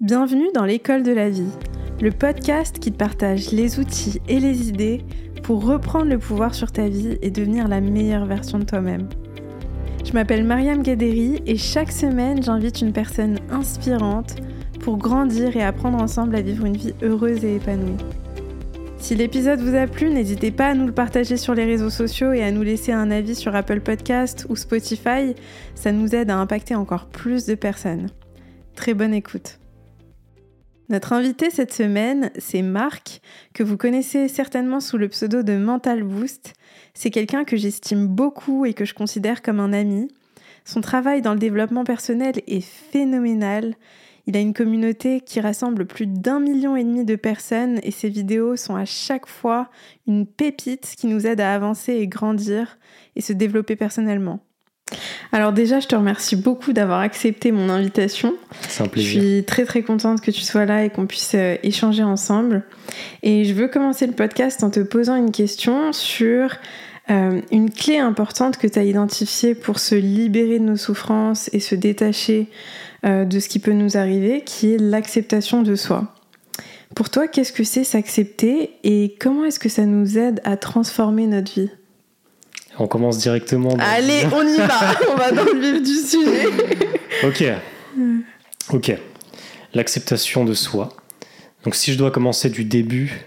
Bienvenue dans l'école de la vie, le podcast qui te partage les outils et les idées pour reprendre le pouvoir sur ta vie et devenir la meilleure version de toi-même. Je m'appelle Mariam Gaderi et chaque semaine j'invite une personne inspirante pour grandir et apprendre ensemble à vivre une vie heureuse et épanouie. Si l'épisode vous a plu, n'hésitez pas à nous le partager sur les réseaux sociaux et à nous laisser un avis sur Apple Podcast ou Spotify, ça nous aide à impacter encore plus de personnes. Très bonne écoute. Notre invité cette semaine, c'est Marc, que vous connaissez certainement sous le pseudo de Mental Boost. C'est quelqu'un que j'estime beaucoup et que je considère comme un ami. Son travail dans le développement personnel est phénoménal. Il a une communauté qui rassemble plus d'un million et demi de personnes et ses vidéos sont à chaque fois une pépite qui nous aide à avancer et grandir et se développer personnellement. Alors déjà, je te remercie beaucoup d'avoir accepté mon invitation. C'est un plaisir. Je suis très très contente que tu sois là et qu'on puisse euh, échanger ensemble. Et je veux commencer le podcast en te posant une question sur euh, une clé importante que tu as identifiée pour se libérer de nos souffrances et se détacher euh, de ce qui peut nous arriver, qui est l'acceptation de soi. Pour toi, qu'est-ce que c'est s'accepter et comment est-ce que ça nous aide à transformer notre vie? On commence directement. dans- Allez, on y va On va dans le vif du sujet Ok. Ok. L'acceptation de soi. Donc si je dois commencer du début,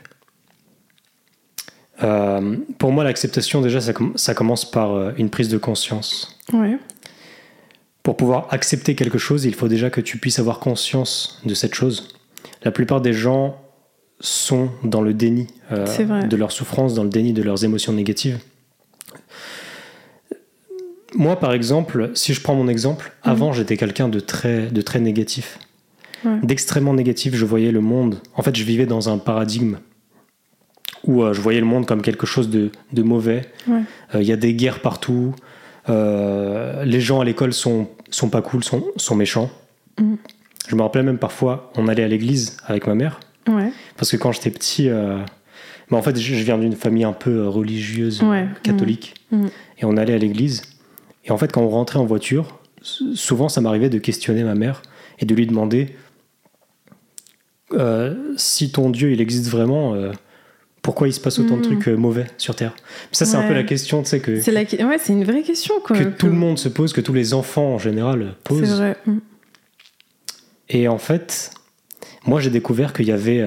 euh, pour moi l'acceptation déjà ça, com- ça commence par euh, une prise de conscience. Ouais, Pour pouvoir accepter quelque chose, il faut déjà que tu puisses avoir conscience de cette chose. La plupart des gens sont dans le déni euh, de leur souffrance, dans le déni de leurs émotions négatives. Moi, par exemple, si je prends mon exemple, avant j'étais quelqu'un de très, de très négatif, Ouais. d'extrêmement négatif. Je voyais le monde. En fait, je vivais dans un paradigme où euh, je voyais le monde comme quelque chose de, de mauvais. ouais, Euh, Il y a des guerres partout. Euh, les gens à l'école sont, sont pas cool, sont, sont méchants. Mhm. Je me rappelais même parfois, on allait à l'église avec ma mère. ouais, Parce que quand j'étais petit, bah, en fait, je je viens d'une famille un peu religieuse, catholique. mhm. Et on allait à l'église. Et en fait, quand on rentrait en voiture, souvent ça m'arrivait de questionner ma mère et de lui demander euh, si ton Dieu il existe vraiment, euh, pourquoi il se passe autant de Mhm. trucs euh, mauvais sur Terre? Ça, c'est un peu la question, tu sais, que, C'est la... ouais, c'est une vraie question quoi. que tout le monde se pose, que tous les enfants en général C'est posent. vrai. Mm. Et en fait, moi j'ai découvert qu'il y avait.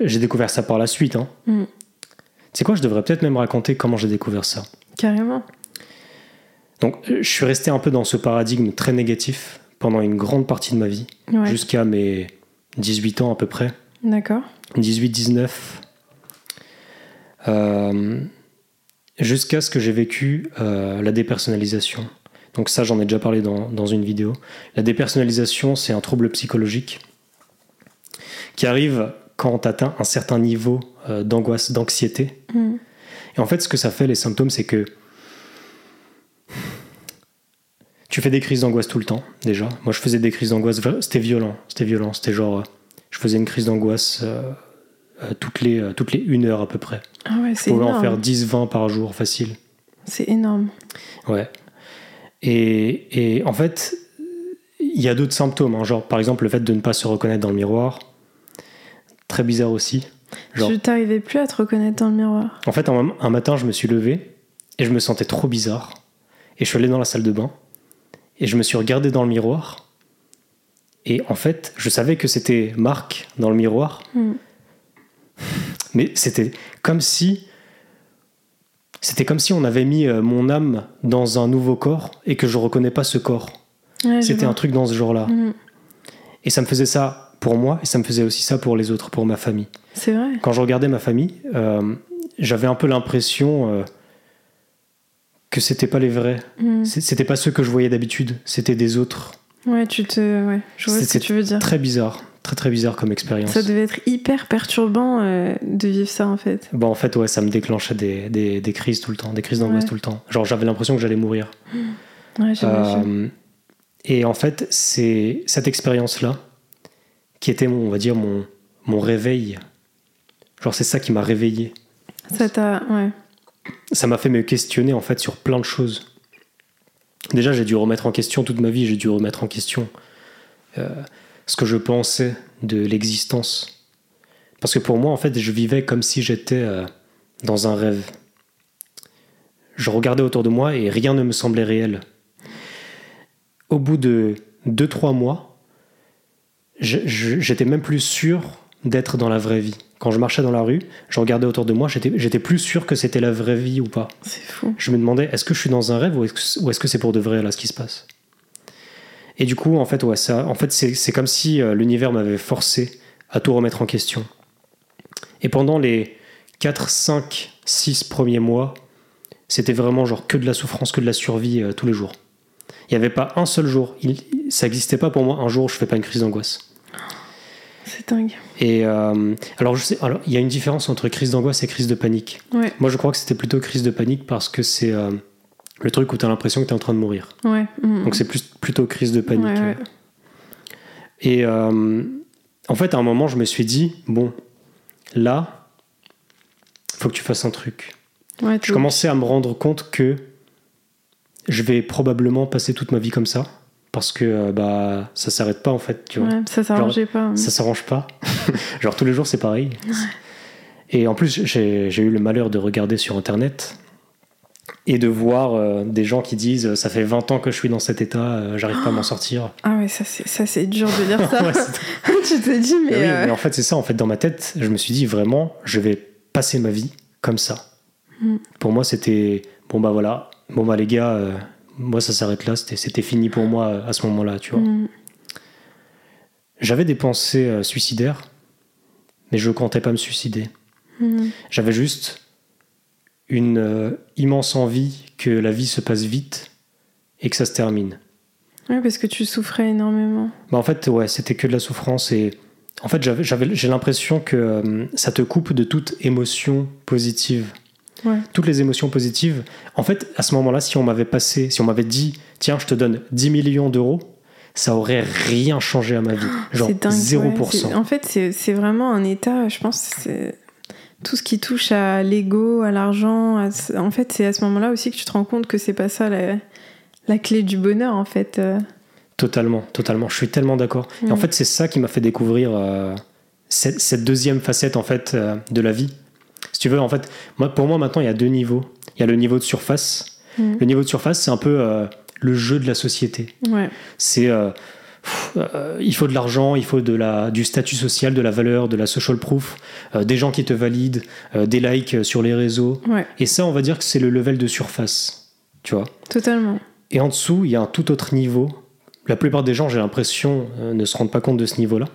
j'ai découvert ça par la suite. Hein. Mm. Tu sais quoi, je devrais peut-être même raconter comment j'ai découvert ça. Carrément. Donc, euh, je suis resté un peu dans ce paradigme très négatif pendant une grande partie de ma vie, Ouais. jusqu'à mes 18 ans à peu près, D'accord. 18-19, euh, jusqu'à ce que j'ai vécu euh, la dépersonnalisation. Donc ça, j'en ai déjà parlé dans, dans une vidéo. La dépersonnalisation, c'est un trouble psychologique qui arrive quand tu atteins un certain niveau euh, d'angoisse, d'anxiété. Mm. Et en fait, ce que ça fait, les symptômes, c'est que tu fais des crises d'angoisse tout le temps, déjà. Moi, je faisais des crises d'angoisse, c'était violent, c'était violent, c'était genre, euh, je faisais une crise d'angoisse euh, euh, toutes, les, toutes les une heure à peu près. Ah ouais, Je pouvais en énorme. faire 10, 20 par jour, facile. C'est énorme. Ouais. Et, et en fait, il y a d'autres symptômes, hein, genre par exemple le fait de ne pas se reconnaître dans le miroir. Très bizarre aussi. Genre, Tu t'arrivais plus à te reconnaître dans le miroir. En fait, un, un matin, je me suis levé et je me sentais trop bizarre. Et je suis allé dans la salle de bain et je me suis regardé dans le miroir. Et en fait, je savais que c'était Marc dans le miroir, Mm. mais c'était comme si. C'était comme si on avait mis euh, mon âme dans un nouveau corps et que je reconnais pas ce corps. Ouais, C'était un truc dans ce genre-là. Mm. Et ça me faisait ça pour moi et ça me faisait aussi ça pour les autres, pour ma famille. C'est vrai. Quand je regardais ma famille, euh, j'avais un peu l'impression euh, que c'était pas les vrais. Mm. C'est- C'était pas ceux que je voyais d'habitude, c'était des autres. Ouais, tu te. Ouais, je vois ce que tu veux dire. Très bizarre, très très bizarre comme expérience. Ça devait être hyper perturbant euh, de vivre ça en fait. Bon, en fait, ouais, ça me déclenchait des, des- des crises tout le temps, des crises d'angoisse Ouais. tout le temps. Genre, j'avais l'impression que j'allais mourir. Ouais, j'imagine. Euh, et en fait, c'est cette expérience-là qui était, mon, on va dire, mon, mon réveil. Genre, c'est ça qui m'a réveillé. Ça t'a. Ouais. Ça m'a fait me questionner en fait sur plein de choses. Déjà, j'ai dû remettre en question toute ma vie, j'ai dû remettre en question euh, ce que je pensais de l'existence. Parce que pour moi, en fait, je vivais comme si j'étais euh, dans un rêve. Je regardais autour de moi et rien ne me semblait réel. Au bout de 2-3 mois, j'étais même plus sûr d'être dans la vraie vie. Quand je marchais dans la rue, je regardais autour de moi, j'étais plus sûr que c'était la vraie vie ou pas. C'est fou. Je me demandais, est-ce que je suis dans un rêve ou est-ce que c'est pour de vrai là ce qui se passe? Et du coup, en fait, ouais, ça, en fait, c'est comme si euh, l'univers m'avait forcé à tout remettre en question. Et pendant les 4, 5, 6 premiers mois, c'était vraiment genre que de la souffrance, que de la survie euh, tous les jours. Il n'y avait pas un seul jour, il, ça n'existait pas pour moi un jour où je fais pas une crise d'angoisse. C'est dingue. Et euh, alors, je sais, alors, il y a une différence entre crise d'angoisse et crise de panique. Ouais. Moi, je crois que c'était plutôt crise de panique parce que c'est euh, le truc où tu as l'impression que tu es en train de mourir. Ouais. Mhm. Donc, c'est plus, plutôt crise de panique. Ouais. Et euh, en fait, à un moment, je me suis dit, bon, là, faut que tu fasses un truc. Je commençais à me rendre compte que je vais probablement passer toute ma vie comme ça parce que euh, bah ça s'arrête pas en fait, tu vois. Ouais, ça s'arrangeait pas. hein. Ça s'arrange pas. Genre tous les jours c'est pareil. Et en plus j'ai eu le malheur de regarder sur internet et de voir euh, des gens qui disent ça fait 20 ans que je suis dans cet état, euh, j'arrive pas à m'en sortir. Ah ouais, ça c'est ça c'est dur de lire ça. Ouais, tu te dis mais, Mais oui, euh, mais en fait c'est ça en fait dans ma tête, je me suis dit vraiment je vais passer ma vie comme ça. Mm. Pour moi c'était bon bah voilà, bon bah les gars moi ça s'arrête là, c'était c'était fini pour moi à ce moment-là, tu vois. mm, J'avais des pensées euh, suicidaires, mais je ne comptais pas me suicider. mm. J'avais juste une euh, immense envie que la vie se passe vite et que ça se termine. Ouais, parce que tu souffrais énormément. Bah, en fait, ouais, c'était que de la souffrance et en fait, j'avais, j'avais- j'ai l'impression que euh, ça te coupe de toute émotion positive. Ouais. Toutes les émotions positives. En fait, à ce moment-là, si on m'avait passé, si on m'avait dit, tiens, je te donne 10 millions d'euros, ça aurait rien changé à ma vie. Genre C'est dingue. 0%. ouais. C'est- En fait, c'est vraiment un état, je pense, c'est tout ce qui touche à l'ego, à l'argent. à En fait, c'est à ce moment-là aussi que tu te rends compte que c'est pas ça la, la clé du bonheur, en fait. Euh, Totalement, totalement. Je suis tellement d'accord. Et en fait, c'est ça qui m'a fait découvrir euh, cette, cette deuxième facette en fait euh, de la vie. Tu veux, en fait, moi, pour moi maintenant, il y a deux niveaux. Il y a le niveau de surface. Mm. Le niveau de surface, c'est un peu euh, le jeu de la société. Ouais. C'est euh, euh, il faut de l'argent, il faut de la, du statut social, de la valeur, de la social proof, euh, des gens qui te valident, euh, des likes sur les réseaux. Ouais, Et ça, on va dire que c'est le level de surface. Tu vois totalement. et en dessous, il y a un tout autre niveau. La plupart des gens, j'ai l'impression, ne se rendent pas compte de ce niveau-là.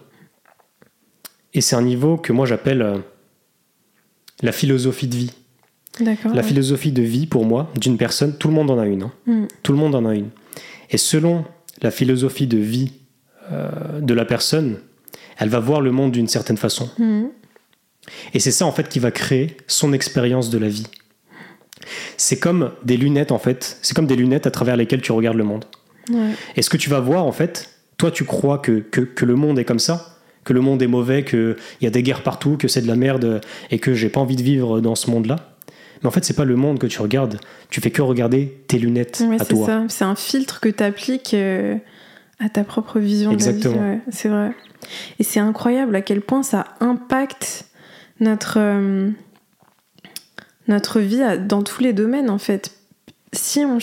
Et c'est un niveau que moi j'appelle la philosophie de vie. D'accord. La ouais. philosophie de vie, pour moi, d'une personne, tout le monde en a une. hein. Mm. Tout le monde en a une. Et selon la philosophie de vie euh, de la personne, elle va voir le monde d'une certaine façon. Mm. Et c'est ça en fait qui va créer son expérience de la vie. C'est comme des lunettes en fait, c'est comme des lunettes à travers lesquelles tu regardes le monde. Ouais. Et ce que tu vas voir, en fait, toi, tu crois que, que, que le monde est comme ça, que le monde est mauvais, qu'il y a des guerres partout, que c'est de la merde et que j'ai pas envie de vivre dans ce monde-là. Mais en fait, c'est pas le monde que tu regardes. Tu fais que regarder tes lunettes Ouais, à c'est toi. ça. C'est un filtre que tu appliques à ta propre vision Exactement. de la vie. ouais, c'est vrai. Et c'est incroyable à quel point ça impacte notre, euh, notre vie dans tous les domaines, en fait. Si on,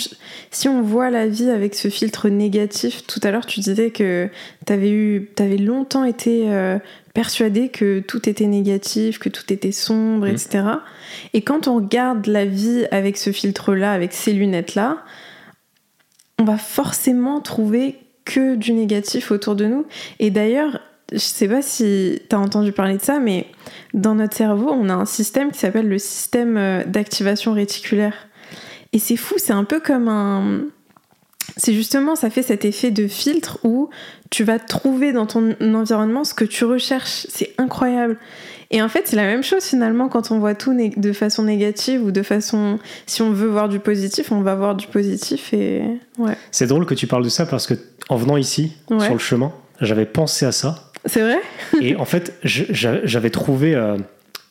si on voit la vie avec ce filtre négatif, tout à l'heure tu disais que tu avais longtemps été euh, persuadé que tout était négatif, que tout était sombre, Mhm. etc. Et quand on regarde la vie avec ce filtre-là, avec ces lunettes-là, on va forcément trouver que du négatif autour de nous. Et d'ailleurs, je sais pas si tu as entendu parler de ça, mais dans notre cerveau, on a un système qui s'appelle le système euh, d'activation réticulaire. Et c'est fou, c'est un peu comme un... C'est justement, ça fait cet effet de filtre où tu vas trouver dans ton environnement ce que tu recherches. C'est incroyable. Et en fait, c'est la même chose finalement quand on voit tout de façon négative ou de façon. Si on veut voir du positif, on va voir du positif et. Ouais. C'est drôle que tu parles de ça parce que en venant ici, Ouais. sur le chemin, j'avais pensé à ça. C'est vrai? Et en fait, j'avais trouvé euh,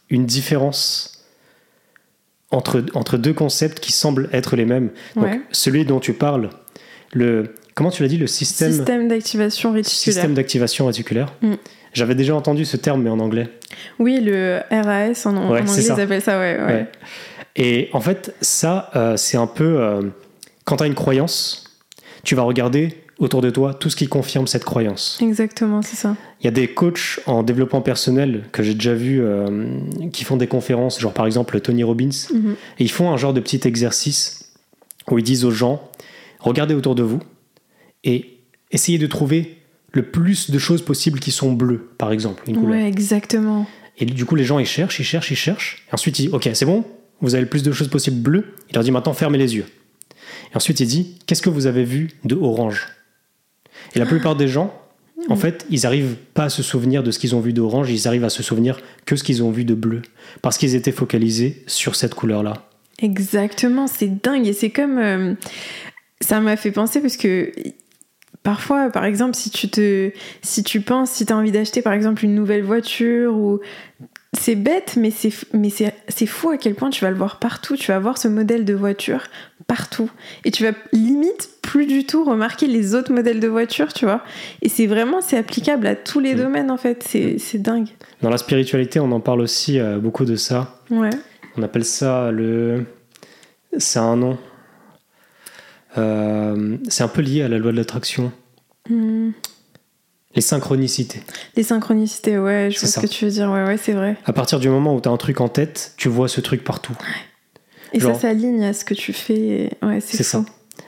une différence entre, entre deux concepts qui semblent être les mêmes. Donc, Ouais. celui dont tu parles, le comment tu l'as dit, le système, Système d'activation réticulaire. système d'activation réticulaire. Mm. J'avais déjà entendu ce terme, mais en anglais. Oui, le RAS en, en Ouais, anglais, c'est ils ça. appellent ça, ouais. ouais. Ouais. Et en fait, ça, euh, c'est un peu. euh, quand tu as une croyance, tu vas regarder autour de toi tout ce qui confirme cette croyance. Exactement, c'est ça. Il y a des coachs en développement personnel que j'ai déjà vus euh, qui font des conférences, genre par exemple Tony Robbins, Mhm. et ils font un genre de petit exercice où ils disent aux gens regardez autour de vous et essayez de trouver le plus de choses possibles qui sont bleues, par exemple, une couleur. Ouais, exactement. Et du coup, les gens ils cherchent, ils cherchent, ils cherchent. Et ensuite, il dit ok, c'est bon, vous avez le plus de choses possibles bleues. Il leur dit maintenant fermez les yeux. Et ensuite, il dit qu'est-ce que vous avez vu de orange? Et la plupart des gens, en fait, ils arrivent pas à se souvenir de ce qu'ils ont vu d'orange, ils arrivent à se souvenir que ce qu'ils ont vu de bleu. Parce qu'ils étaient focalisés sur cette couleur-là. Exactement, c'est dingue. Et c'est comme. euh, ça m'a fait penser parce que. Parfois, par exemple, si tu te, si tu penses, si tu as envie d'acheter par exemple une nouvelle voiture ou c'est bête, mais c'est, mais c'est, fou à quel point tu vas le voir partout. Tu vas voir ce modèle de voiture partout et tu vas limite plus du tout remarquer les autres modèles de voiture, tu vois. Et c'est vraiment, c'est applicable à tous les Mm. domaines en fait. C'est, c'est dingue. Dans la spiritualité, on en parle aussi euh, beaucoup de ça. Ouais. On appelle ça le. C'est un nom. Euh, c'est un peu lié à la loi de l'attraction. Hmm. Les synchronicités. Les synchronicités, ouais, je C'est vois ça. ce que tu veux dire. Ouais, ouais, c'est vrai. À partir du moment où tu as un truc en tête, tu vois ce truc partout. Et Genre- ça s'aligne à ce que tu fais. Ouais, c'est ça.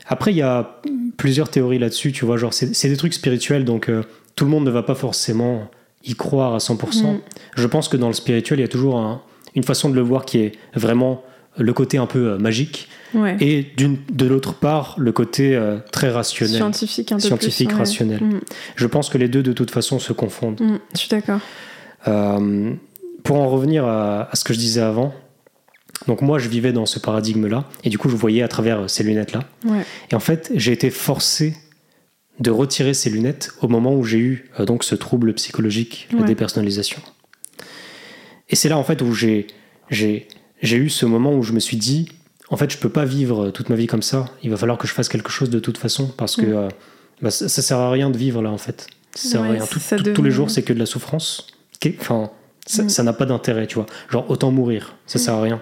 Après, il y a plusieurs théories là-dessus, tu vois, genre c'est des trucs spirituels, donc euh, tout le monde ne va pas forcément y croire à 100%. Mm. Je pense que dans le spirituel, il y a toujours un- une façon de le voir qui est vraiment le côté un peu euh, magique, Ouais. et de l'autre part, le côté euh, très rationnel. Scientifique un peu Scientifique, plus. ouais. rationnel. Mm, Je pense que les deux, de toute façon, se confondent. mm, je suis d'accord. Pour en revenir à, à ce que je disais avant, donc moi je vivais dans ce paradigme-là, et du coup je voyais à travers ces lunettes-là. Ouais. Et en fait, j'ai été forcé de retirer ces lunettes au moment où j'ai eu euh, donc ce trouble psychologique, la Ouais. dépersonnalisation. Et c'est là en fait où j'ai j'ai j'ai eu ce moment où je me suis dit en fait, je peux pas vivre toute ma vie comme ça. Il va falloir que je fasse quelque chose de toute façon parce que Mm. euh, bah, ça, ça sert à rien de vivre là en fait. Ça sert à rien. Tout- ça tout- Tous les jours, c'est que de la souffrance. Enfin, ça Mm. ça n'a pas d'intérêt, tu vois. Genre autant mourir, ça sert à rien.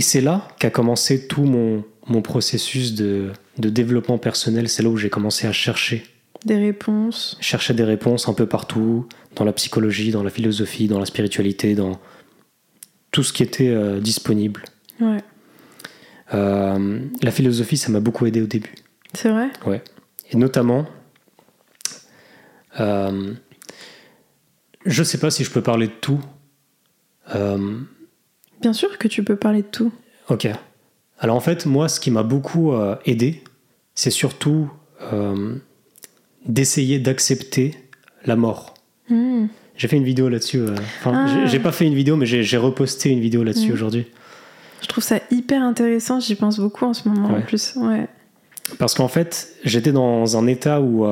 Et c'est là qu'a commencé tout mon, mon processus de, de développement personnel. C'est là où j'ai commencé à chercher. Des réponses. Chercher des réponses un peu partout, dans la psychologie, dans la philosophie, dans la spiritualité, dans tout ce qui était euh, disponible. Ouais. Euh, la philosophie, ça m'a beaucoup aidé au début. C'est vrai? Et notamment, euh, je sais pas si je peux parler de tout. Bien sûr que tu peux parler de tout. Ok. Alors en fait, moi, ce qui m'a beaucoup euh, aidé, c'est surtout euh, d'essayer d'accepter la mort. Mm. J'ai fait une vidéo là-dessus. euh, Enfin, Ah. j'ai- pas fait une vidéo, mais j'ai reposté une vidéo là-dessus Mm. aujourd'hui. Je trouve ça hyper intéressant. J'y pense beaucoup en ce moment en plus. Ouais. Parce qu'en fait, j'étais dans un état où,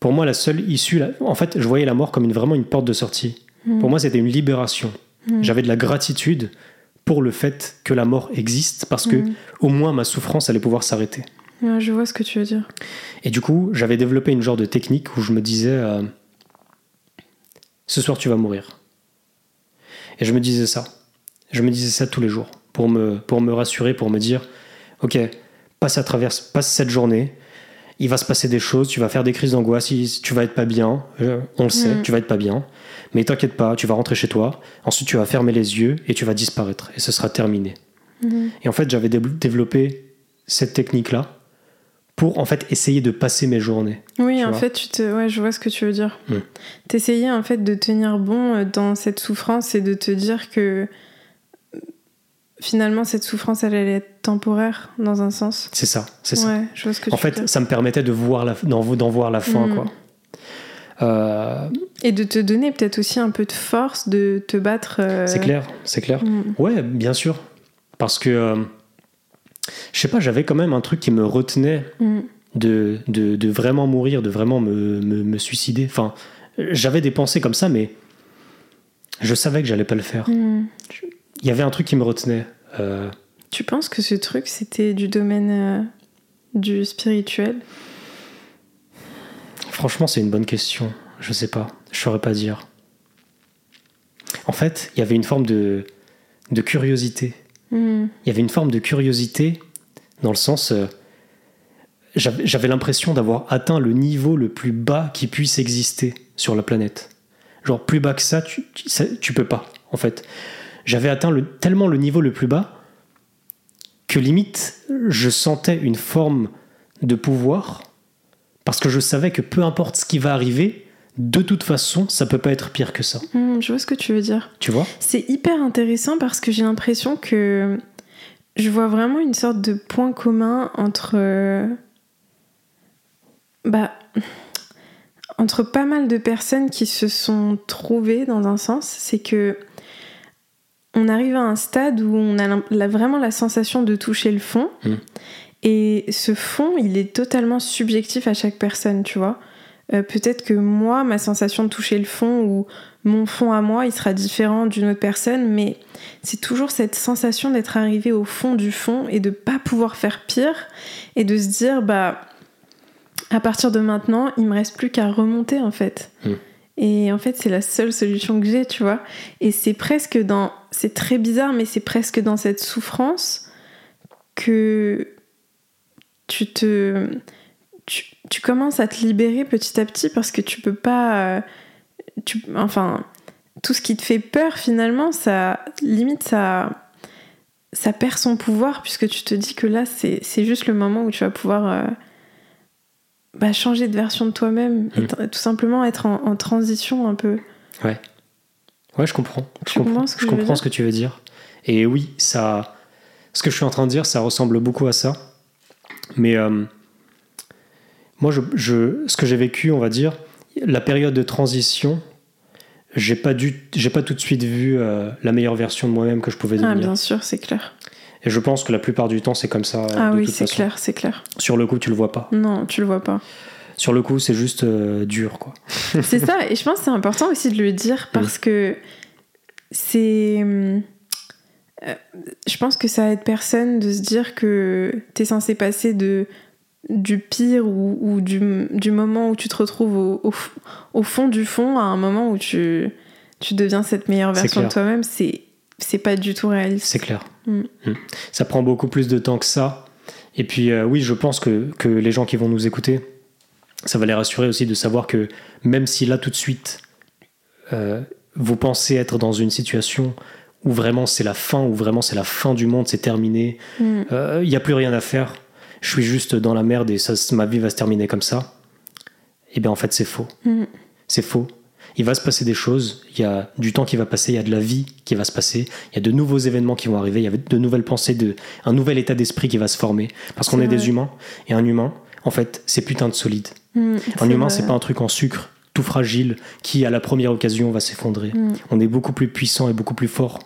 pour moi, la seule issue, en fait, je voyais la mort comme une, vraiment une porte de sortie. Mm. Pour moi, c'était une libération. Mm. J'avais de la gratitude pour le fait que la mort existe, parce que Mm. au moins ma souffrance allait pouvoir s'arrêter. Ouais, je vois ce que tu veux dire. Et du coup, j'avais développé une genre de technique où je me disais euh, ce soir tu vas mourir. Et je me disais ça. Je me disais ça tous les jours pour me, pour me rassurer, pour me dire ok, passe à travers, passe cette journée. Il va se passer des choses, tu vas faire des crises d'angoisse, tu vas être pas bien, on le sait, Mm. tu vas être pas bien. Mais t'inquiète pas, tu vas rentrer chez toi, ensuite tu vas fermer les yeux et tu vas disparaître et ce sera terminé. Mhm. Et en fait, j'avais dé- développé cette technique-là pour en fait essayer de passer mes journées. Oui, en fait, tu te... ouais, je vois ce que tu veux dire. Mm. T'essayais en fait de tenir bon euh, dans cette souffrance et de te dire que finalement cette souffrance elle allait être temporaire dans un sens. C'est ça, c'est ça. Ouais, je vois ce que En tu fait, ça me permettait de voir la, d'en, voir la fin, Mm. quoi. Euh, Et de te donner peut-être aussi un peu de force de te battre. euh, C'est clair, c'est clair. mm. Ouais, bien sûr. Parce que, euh, je sais pas, j'avais quand même un truc qui me retenait Mm. de, de, de vraiment mourir, de vraiment me, me, me suicider. Enfin, j'avais des pensées comme ça, mais je savais que j'allais pas le faire. Mm. Il y avait un truc qui me retenait. Euh, Tu penses que ce truc, c'était du domaine euh, du spirituel? Franchement, c'est une bonne question. Je sais pas. Je saurais pas dire. En fait, il y avait une forme de, de curiosité. Hmm. Il y avait une forme de curiosité dans le sens. euh, j'avais j'avais l'impression d'avoir atteint le niveau le plus bas qui puisse exister sur la planète. Genre, plus bas que ça, tu, tu, ça- tu peux pas, en fait. J'avais atteint le, tellement le niveau le plus bas que limite, je sentais une forme de pouvoir parce que je savais que peu importe ce qui va arriver, de toute façon, ça peut pas être pire que ça. Hmm, je vois ce que tu veux dire. Tu vois? C'est hyper intéressant parce que j'ai l'impression que je vois vraiment une sorte de point commun entre. euh, Bah. Entre pas mal de personnes qui se sont trouvées dans un sens, c'est que. On arrive à un stade où on a la- vraiment la sensation de toucher le fond. Mm. Et ce fond, il est totalement subjectif à chaque personne, tu vois. Euh, Peut-être que moi, ma sensation de toucher le fond ou mon fond à moi, il sera différent d'une autre personne, mais c'est toujours cette sensation d'être arrivé au fond du fond et de pas pouvoir faire pire et de se dire, bah, à partir de maintenant, il me reste plus qu'à remonter en fait. Mm. Et en fait, c'est la seule solution que j'ai, tu vois. Et c'est presque dans. C'est très bizarre, mais c'est presque dans cette souffrance que tu te. Tu, commences à te libérer petit à petit parce que tu peux pas. euh, tu, enfin, tout ce qui te fait peur, finalement, ça. Limite, ça. Ça perd son pouvoir puisque tu te dis que là, c'est c'est juste le moment où tu vas pouvoir. euh, bah, changer de version de toi-même, et Mm. tout simplement être en, en transition un peu. Ouais, je comprends. Je Tu comprends, comprends ce que je comprends ce que tu veux dire. Et oui, ça, ce que je suis en train de dire, ça ressemble beaucoup à ça. Mais euh, moi, je, je- ce que j'ai vécu, on va dire, la période de transition, j'ai pas dû, j'ai pas tout de suite vu euh, la meilleure version de moi-même que je pouvais Ah, devenir. bien sûr, c'est clair. Et je pense que la plupart du temps, c'est comme ça. ah de oui, c'est clair, c'est clair. Sur le coup, tu le vois pas. Non, tu le vois pas. Sur le coup, c'est juste euh, dur, quoi. c'est ça, et je pense que c'est important aussi de le dire parce que c'est. euh, je pense que ça aide personne de se dire que t'es censé passer de du pire ou, ou du, du moment où tu te retrouves au, au, au fond du fond à un moment où tu, tu deviens cette meilleure version de toi-même, c'est c'est pas du tout réaliste. C'est clair. Mm. Mm. Ça prend beaucoup plus de temps que ça. Et puis, euh, oui, je pense que, que les gens qui vont nous écouter, ça va les rassurer aussi de savoir que même si là, tout de suite, euh, vous pensez être dans une situation où vraiment c'est la fin, où vraiment c'est la fin du monde, c'est terminé, Mm. euh, il n'y a plus rien à faire, je suis juste dans la merde et ça, ma vie va se terminer comme ça, et bien en fait c'est faux. Mm. C'est faux. Il va se passer des choses, il y a du temps qui va passer, il y a de la vie qui va se passer, il y a de nouveaux événements qui vont arriver, il y a de nouvelles pensées, de, un nouvel état d'esprit qui va se former. Parce qu'on est des humains, et un humain, en fait, c'est putain de solide. Mm, Un humain, c'est pas un truc en sucre, tout fragile, qui à la première occasion va s'effondrer. Mm. On est beaucoup plus puissant et beaucoup plus fort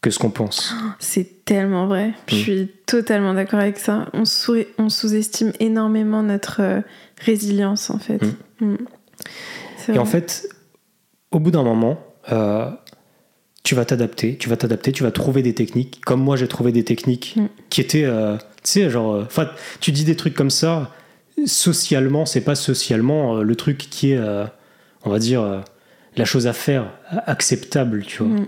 que ce qu'on pense. C'est tellement vrai. Je Mm. suis totalement d'accord avec ça. On, on sous-estime énormément notre euh, résilience, en fait. Et en fait, au bout d'un moment, euh, tu vas t'adapter, tu vas t'adapter, tu vas trouver des techniques. Comme moi, j'ai trouvé des techniques Mm. qui étaient, euh, tu sais, genre, euh, enfin, tu dis des trucs comme ça. Socialement, c'est pas socialement euh, le truc qui est, on va dire, la chose à faire, acceptable, tu vois. Mm.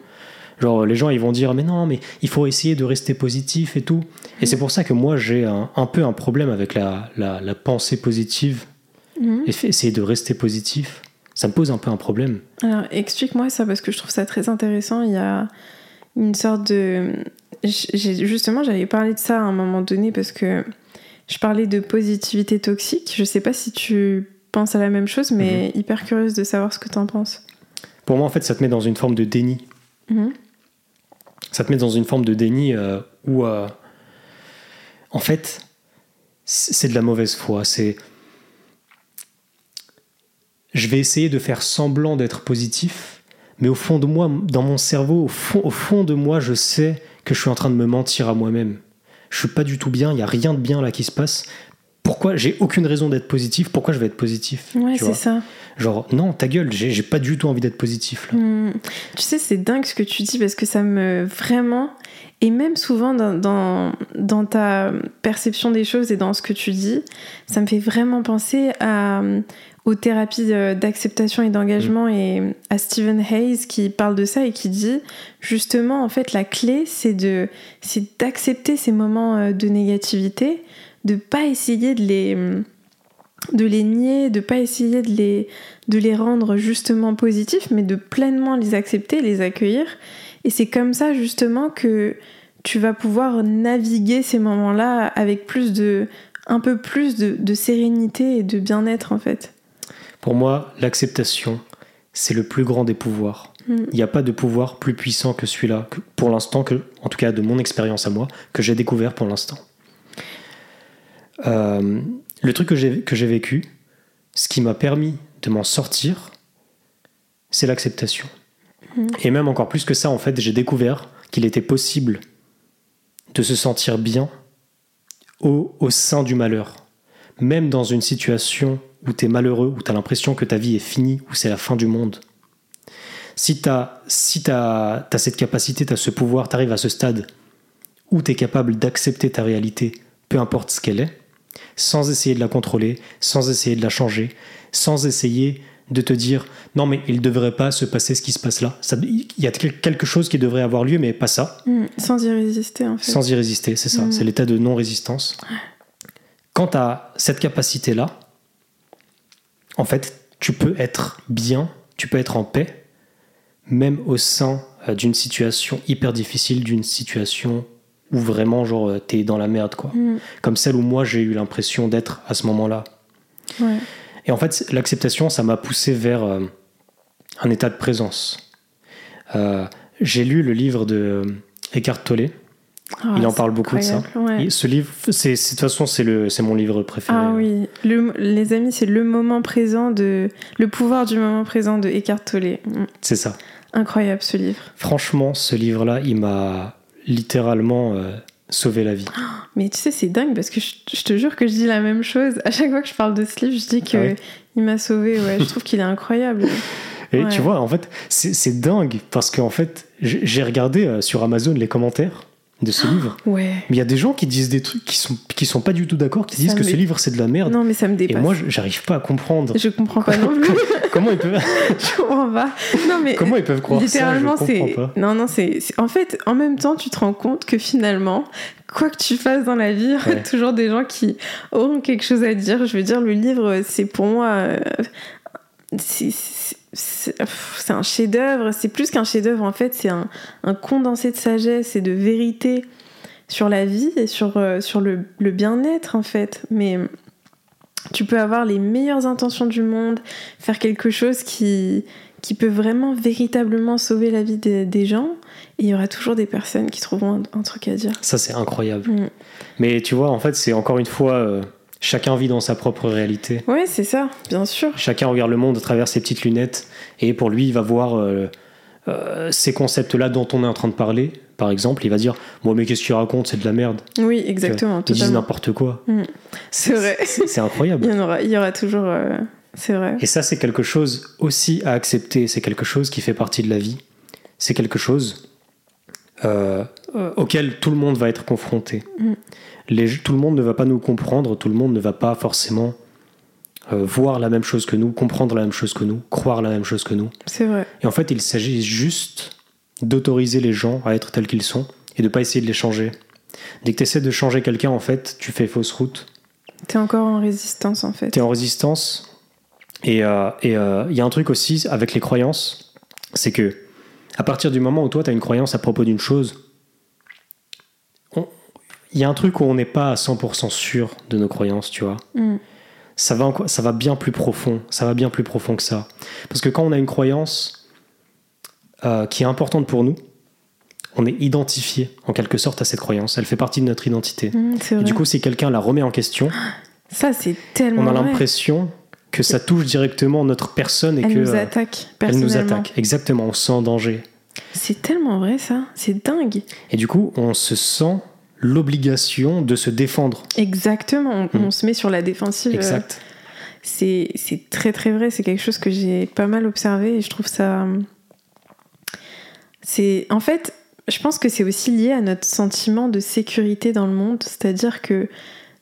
Genre, les gens, ils vont dire, mais non, mais il faut essayer de rester positif et tout. Et c'est pour ça que moi, j'ai un, un peu un problème avec la, la, la pensée positive Mm. essayer de rester positif. Ça me pose un peu un problème. Alors, explique-moi ça parce que je trouve ça très intéressant. Il y a une sorte de. Justement, j'avais parlé de ça à un moment donné parce que je parlais de positivité toxique. Je sais pas si tu penses à la même chose, mais hyper curieuse de savoir ce que tu en penses. Pour moi, en fait, ça te met dans une forme de déni. Mhm. Ça te met dans une forme de déni euh, où, euh, en fait, c'est de la mauvaise foi. C'est. Je vais essayer de faire semblant d'être positif, mais au fond de moi, dans mon cerveau, au fond, au fond de moi, je sais que je suis en train de me mentir à moi-même. Je suis pas du tout bien, il y a rien de bien là qui se passe. Pour- pourquoi j'ai aucune raison d'être positif? Pourquoi je vais être positif? Ouais, c'est ça. Genre, non, ta gueule, j'ai j'ai pas du tout envie d'être positif là. Hmm. Tu sais, c'est dingue ce que tu dis parce que ça me vraiment. Et même souvent dans, dans, dans ta perception des choses et dans ce que tu dis, ça me fait vraiment penser à, aux thérapies euh, d'acceptation et d'engagement et à Stephen Hayes qui parle de ça et qui dit justement en fait la clé c'est de c'est d'accepter ces moments euh, de négativité, de pas essayer de les de les nier, de pas essayer de les de les rendre justement positifs, mais de pleinement les accepter, les accueillir. Et c'est comme ça justement que tu vas pouvoir naviguer ces moments-là avec plus de un peu plus de, de sérénité et de bien-être en fait. Pour moi, l'acceptation, c'est le plus grand des pouvoirs. Mm. Il n'y a pas de pouvoir plus puissant que celui-là, pour l'instant, que, en tout cas de mon expérience à moi, que j'ai découvert pour l'instant. Euh, le truc que j'ai que j'ai vécu, ce qui m'a permis de m'en sortir, c'est l'acceptation. Mm. Et même encore plus que ça, en fait, j'ai découvert qu'il était possible de se sentir bien au, au sein du malheur. Même dans une situation où tu es malheureux, où tu as l'impression que ta vie est finie, où c'est la fin du monde. Si tu as, si t'as cette capacité, tu as ce pouvoir, tu arrives à ce stade où tu es capable d'accepter ta réalité, peu importe ce qu'elle est, sans essayer de la contrôler, sans essayer de la changer, sans essayer de te dire non mais il ne devrait pas se passer ce qui se passe là. Il y a quel- quelque chose qui devrait avoir lieu mais pas ça. Mm. Sans y résister en fait. Sans y résister, c'est ça. Mm. C'est l'état de non-résistance. Quand tu as cette capacité-là, en fait, tu peux être bien, tu peux être en paix, même au sein euh, d'une situation hyper difficile, d'une situation où vraiment, genre, euh, t'es dans la merde, quoi. Mm. Comme celle où moi, j'ai eu l'impression d'être à ce moment-là. Ouais. Et en fait, l'acceptation, ça m'a poussé vers euh, un état de présence. Euh, j'ai lu le livre de Eckhart Tolle. Ah, Il en c'est parle beaucoup de ça. ouais. Ce livre, c'est, de toute façon, c'est, mon livre préféré. Ah oui, le- les amis, c'est le moment présent de. Le pouvoir du moment présent de Eckhart Tolle. Mm. C'est ça. Incroyable ce livre. Franchement, ce livre-là, il m'a littéralement euh, sauvé la vie. Mais tu sais, c'est dingue parce que je, je te jure que je dis la même chose. À chaque fois que je parle de ce livre, je dis que Ah ouais il m'a sauvé. Ouais, je trouve qu'il est incroyable. Et Ouais. tu vois, en fait, c'est, dingue parce qu'en fait, j'ai, j'ai regardé euh, sur Amazon les commentaires de ce livre. Ouais. Mais il y a des gens qui disent des trucs qui sont, qui sont pas du tout d'accord, qui Ça disent que ce livre, c'est de la merde. Non, mais ça me Et dépasse. moi, je- j'arrive pas à comprendre. je comprends pas non plus. comment, ils peuvent, je comprends pas. Non, mais. comment ils peuvent croire Littéralement, c'est. Non, non, c'est. En fait, en même temps, tu te rends compte que finalement, quoi que tu fasses dans la vie, il y toujours des gens qui auront quelque chose à dire. Je veux dire, le livre, c'est pour moi. euh, c'est un chef-d'œuvre. C'est plus qu'un chef-d'œuvre, en fait, c'est un, un condensé de sagesse et de vérité sur la vie et sur, euh, sur le, le bien-être, en fait. Mais tu peux avoir les meilleures intentions du monde, faire quelque chose qui, qui peut vraiment véritablement sauver la vie des, des gens, et il y aura toujours des personnes qui trouveront un, un truc à dire. Ça, c'est incroyable. Mm. Mais tu vois, en fait, c'est encore une fois, euh, chacun vit dans sa propre réalité. Ouais, c'est ça, bien sûr. Chacun regarde le monde à travers ses petites lunettes et pour lui, il va voir euh, euh, ces concepts-là dont on est en train de parler. Par exemple, il va dire Bon, mais qu'est-ce qu'il raconte C'est de la merde. Oui, exactement, Ils disent n'importe quoi. C'est vrai. C'est incroyable. Il y en aura, il y aura toujours. euh, c'est vrai. Et ça, c'est quelque chose aussi à accepter. C'est quelque chose qui fait partie de la vie. C'est quelque chose euh, auquel tout le monde va être confronté. Mm. Les- tout le monde ne va pas nous comprendre, tout le monde ne va pas forcément euh, voir la même chose que nous, comprendre la même chose que nous, croire la même chose que nous. C'est vrai. Et en fait, il s'agit juste d'autoriser les gens à être tels qu'ils sont et de pas essayer de les changer. Dès que tu essaies de changer quelqu'un, en fait, tu fais fausse route. T'es encore en résistance, en fait. tu es en résistance. Et euh, et, euh, il y a un truc aussi avec les croyances, c'est que à partir du moment où toi tu as une croyance à propos d'une chose, il y a un truc où on n'est pas à 100% sûr de nos croyances, tu vois. Mm. Ça va, ça va bien plus profond, ça va bien plus profond que ça. Parce que quand on a une croyance euh, qui est importante pour nous, on est identifié en quelque sorte à cette croyance. Elle fait partie de notre identité. Mm, Et du coup, si quelqu'un la remet en question, ça, c'est tellement. on a l'impression que ça touche directement notre personne et Elle que nous euh, attaque, elle nous attaque. Exactement, on se sent en danger. C'est tellement vrai, ça. C'est dingue. Et du coup, on se sent l'obligation de se défendre. Exactement, on, Mm. on se met sur la défensive. euh, Exact. C'est très très vrai, c'est quelque chose que j'ai pas mal observé et je trouve ça. C'est en fait, je pense que c'est aussi lié à notre sentiment de sécurité dans le monde, c'est-à-dire que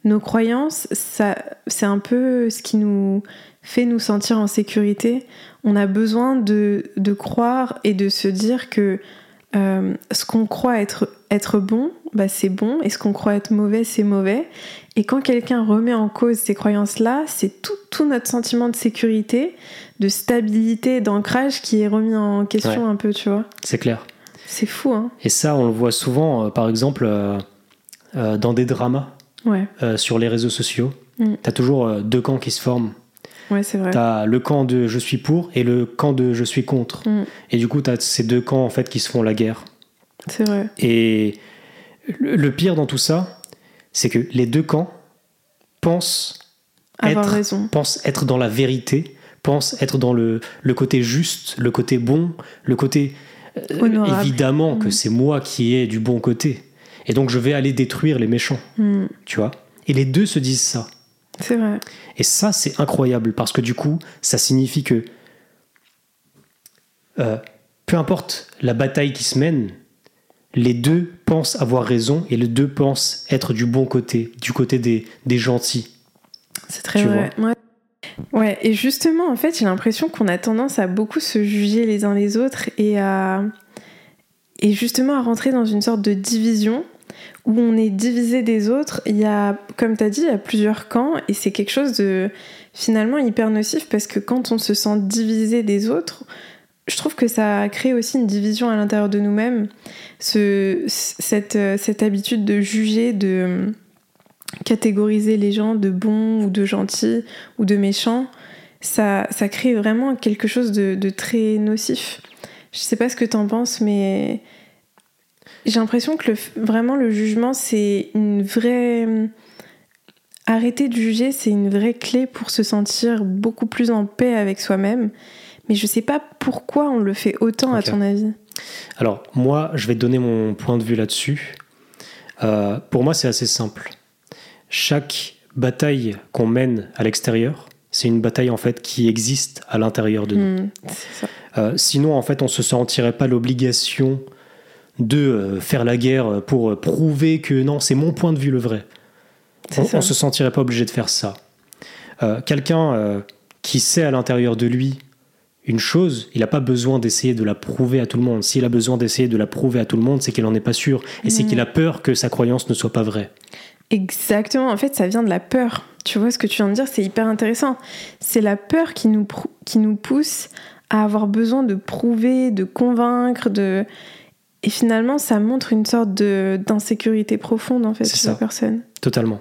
nos croyances, c'est un peu ce qui nous fait nous sentir en sécurité. On a besoin de, de croire et de se dire que euh, ce qu'on croit être, être bon, bah c'est bon, et ce qu'on croit être mauvais, c'est mauvais. Et quand quelqu'un remet en cause ces croyances-là, c'est tout, tout notre sentiment de sécurité, de stabilité, d'ancrage qui est remis en question un peu, tu vois. C'est clair. C'est fou, hein Et ça, on le voit souvent, euh, par exemple, euh, euh, dans des dramas Ouais, sur les réseaux sociaux. Mm. T'as toujours deux camps qui se forment. ouais, c'est vrai. T'as le camp de je suis pour et le camp de je suis contre. Mm. Et du coup, t'as ces deux camps en fait qui se font la guerre. C'est vrai. Et le, le pire dans tout ça, c'est que les deux camps pensent Avoir être, raison. pensent être dans la vérité, pensent être dans le, le côté juste, le côté bon, le côté euh, évidemment que Mm. c'est moi qui ai du bon côté. Et donc je vais aller détruire les méchants, Mm. tu vois. Et les deux se disent ça. C'est vrai. Et ça, c'est incroyable parce que du coup, ça signifie que euh, peu importe la bataille qui se mène, les deux pensent avoir raison et les deux pensent être du bon côté, du côté des, des gentils. C'est très Tu vrai. Ouais. Ouais, et justement, en fait, j'ai l'impression qu'on a tendance à beaucoup se juger les uns les autres et à. Et justement à rentrer dans une sorte de division où on est divisé des autres. Il y a, comme tu as dit, il y a plusieurs camps et c'est quelque chose de finalement hyper nocif parce que quand on se sent divisé des autres, je trouve que ça crée aussi une division à l'intérieur de nous-mêmes. Ce, cette, cette habitude de juger, de catégoriser les gens de bons ou de gentils ou de méchants, ça, ça crée vraiment quelque chose de, de très nocif. Je sais pas ce que t'en penses, mais j'ai l'impression que le, vraiment le jugement, c'est une vraie. Arrêter de juger, c'est une vraie clé pour se sentir beaucoup plus en paix avec soi-même. Mais je sais pas pourquoi on le fait autant, à ton avis. Alors, moi, je vais te donner mon point de vue là-dessus. Euh, pour moi, c'est assez simple. Chaque bataille qu'on mène à l'extérieur, c'est une bataille en fait qui existe à l'intérieur de nous. Hmm. Euh, sinon, en fait, on se sentirait pas l'obligation de euh, faire la guerre pour prouver que non, c'est mon point de vue le vrai. On, on se sentirait pas obligé de faire ça. Euh, Quelqu'un qui sait à l'intérieur de lui une chose, il n'a pas besoin d'essayer de la prouver à tout le monde. S'il a besoin d'essayer de la prouver à tout le monde, c'est qu'il n'en est pas sûr et c'est qu'il a peur que sa croyance ne soit pas vraie. Exactement, en fait, ça vient de la peur. Tu vois ce que tu viens de dire, c'est hyper intéressant. C'est la peur qui nous, qui nous pousse à avoir besoin de prouver, de convaincre, de... Et finalement, ça montre une sorte d'insécurité profonde, en fait, chez la personne. Totalement.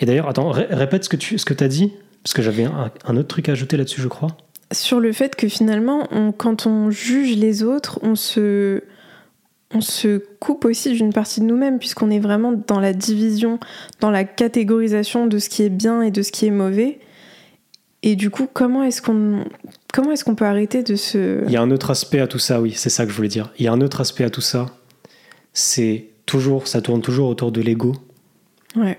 Et d'ailleurs, attends, ré- répète ce que tu ce que as dit, parce que j'avais un, un autre truc à ajouter là-dessus, je crois. Sur le fait que finalement, on- quand on juge les autres, on se, on se coupe aussi d'une partie de nous-mêmes, puisqu'on est vraiment dans la division, dans la catégorisation de ce qui est bien et de ce qui est mauvais. Et du coup, comment est-ce qu'on comment est-ce qu'on peut arrêter de se... Il y a un autre aspect à tout ça, oui, c'est ça que je voulais dire. Il y a un autre aspect à tout ça, c'est toujours, ça tourne toujours autour de l'ego. Ouais,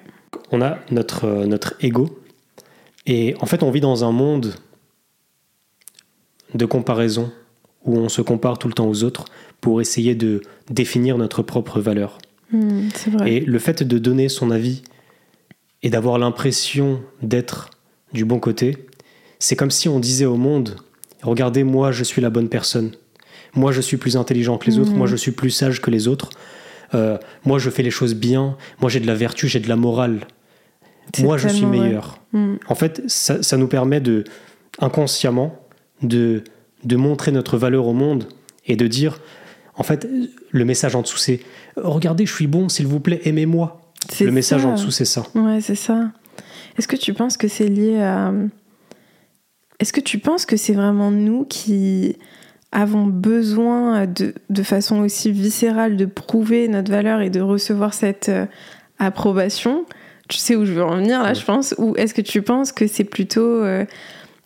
On a notre, euh, notre ego, et en fait, on vit dans un monde de comparaison où on se compare tout le temps aux autres pour essayer de définir notre propre valeur. Hmm, vrai. Et le fait de donner son avis et d'avoir l'impression d'être du bon côté, c'est comme si on disait au monde Regardez, moi, je suis la bonne personne. Moi, je suis plus intelligent que les autres. Mhm. Moi, je suis plus sage que les autres. Euh, moi, je fais les choses bien. Moi, j'ai de la vertu, j'ai de la morale. Moi, je suis meilleur. Hmm. En fait, ça, ça nous permet de, inconsciemment, de, de montrer notre valeur au monde et de dire, en fait, le message en dessous, c'est Regardez, je suis bon, s'il vous plaît, aimez-moi. Le message en dessous, c'est ça. Ouais, c'est ça. Est-ce que tu penses que c'est lié à. Est-ce que tu penses que c'est vraiment nous qui avons besoin de, de façon aussi viscérale de prouver notre valeur et de recevoir cette euh, approbation? Tu sais où je veux en venir là, Ouais. je pense Ou est-ce que tu penses que c'est plutôt euh,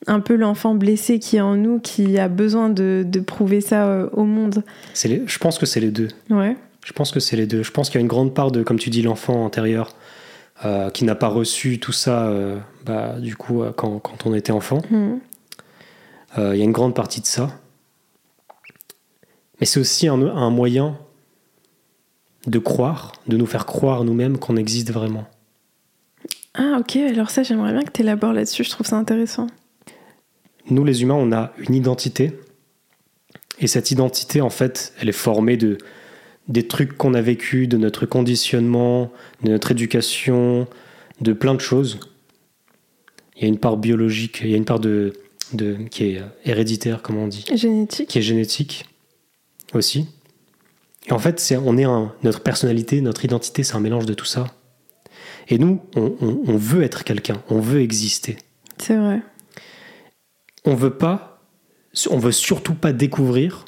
un peu l'enfant blessé qui est en nous qui a besoin de, de prouver ça euh, au monde les- je pense que c'est les deux. Ouais. Je pense que c'est les deux. Je pense qu'il y a une grande part de, comme tu dis, l'enfant intérieur euh, qui n'a pas reçu tout ça, euh, bah, du coup, quand, quand on était enfant. Euh, Il y a une grande partie de ça. Mais c'est aussi un, un moyen de croire, de nous faire croire nous-mêmes qu'on existe vraiment. Ah ok, alors ça j'aimerais bien que tu élabores là-dessus, je trouve ça intéressant. Nous, les humains, on a une identité. Et cette identité, en fait, elle est formée de des trucs qu'on a vécu, de notre conditionnement, de notre éducation, de plein de choses. Il y a une part biologique, il y a une part de, de qui est héréditaire, comme on dit, Génétique qui est génétique aussi. Et en fait, c'est, on est un, notre personnalité, notre identité, c'est un mélange de tout ça. Et nous, on, on- on veut être quelqu'un, on veut exister. C'est vrai. On veut pas, on veut surtout pas découvrir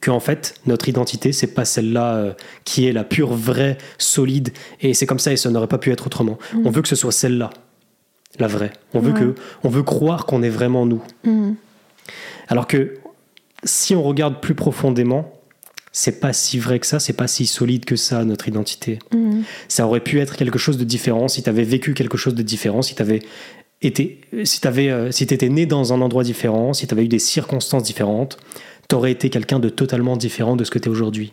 que en fait notre identité c'est pas celle-là euh, qui est la pure vraie solide et c'est comme ça et ça n'aurait pas pu être autrement. Mm. On veut que ce soit celle-là, la vraie. On veut Ouais. que, on veut croire qu'on est vraiment nous. Mhm. Alors que si on regarde plus profondément, c'est pas si vrai que ça, c'est pas si solide que ça notre identité. Mhm. Ça aurait pu être quelque chose de différent si tu avais vécu quelque chose de différent, si tu avais été si tu si étais né dans un endroit différent, si tu avais eu des circonstances différentes, tu aurais été quelqu'un de totalement différent de ce que tu es aujourd'hui.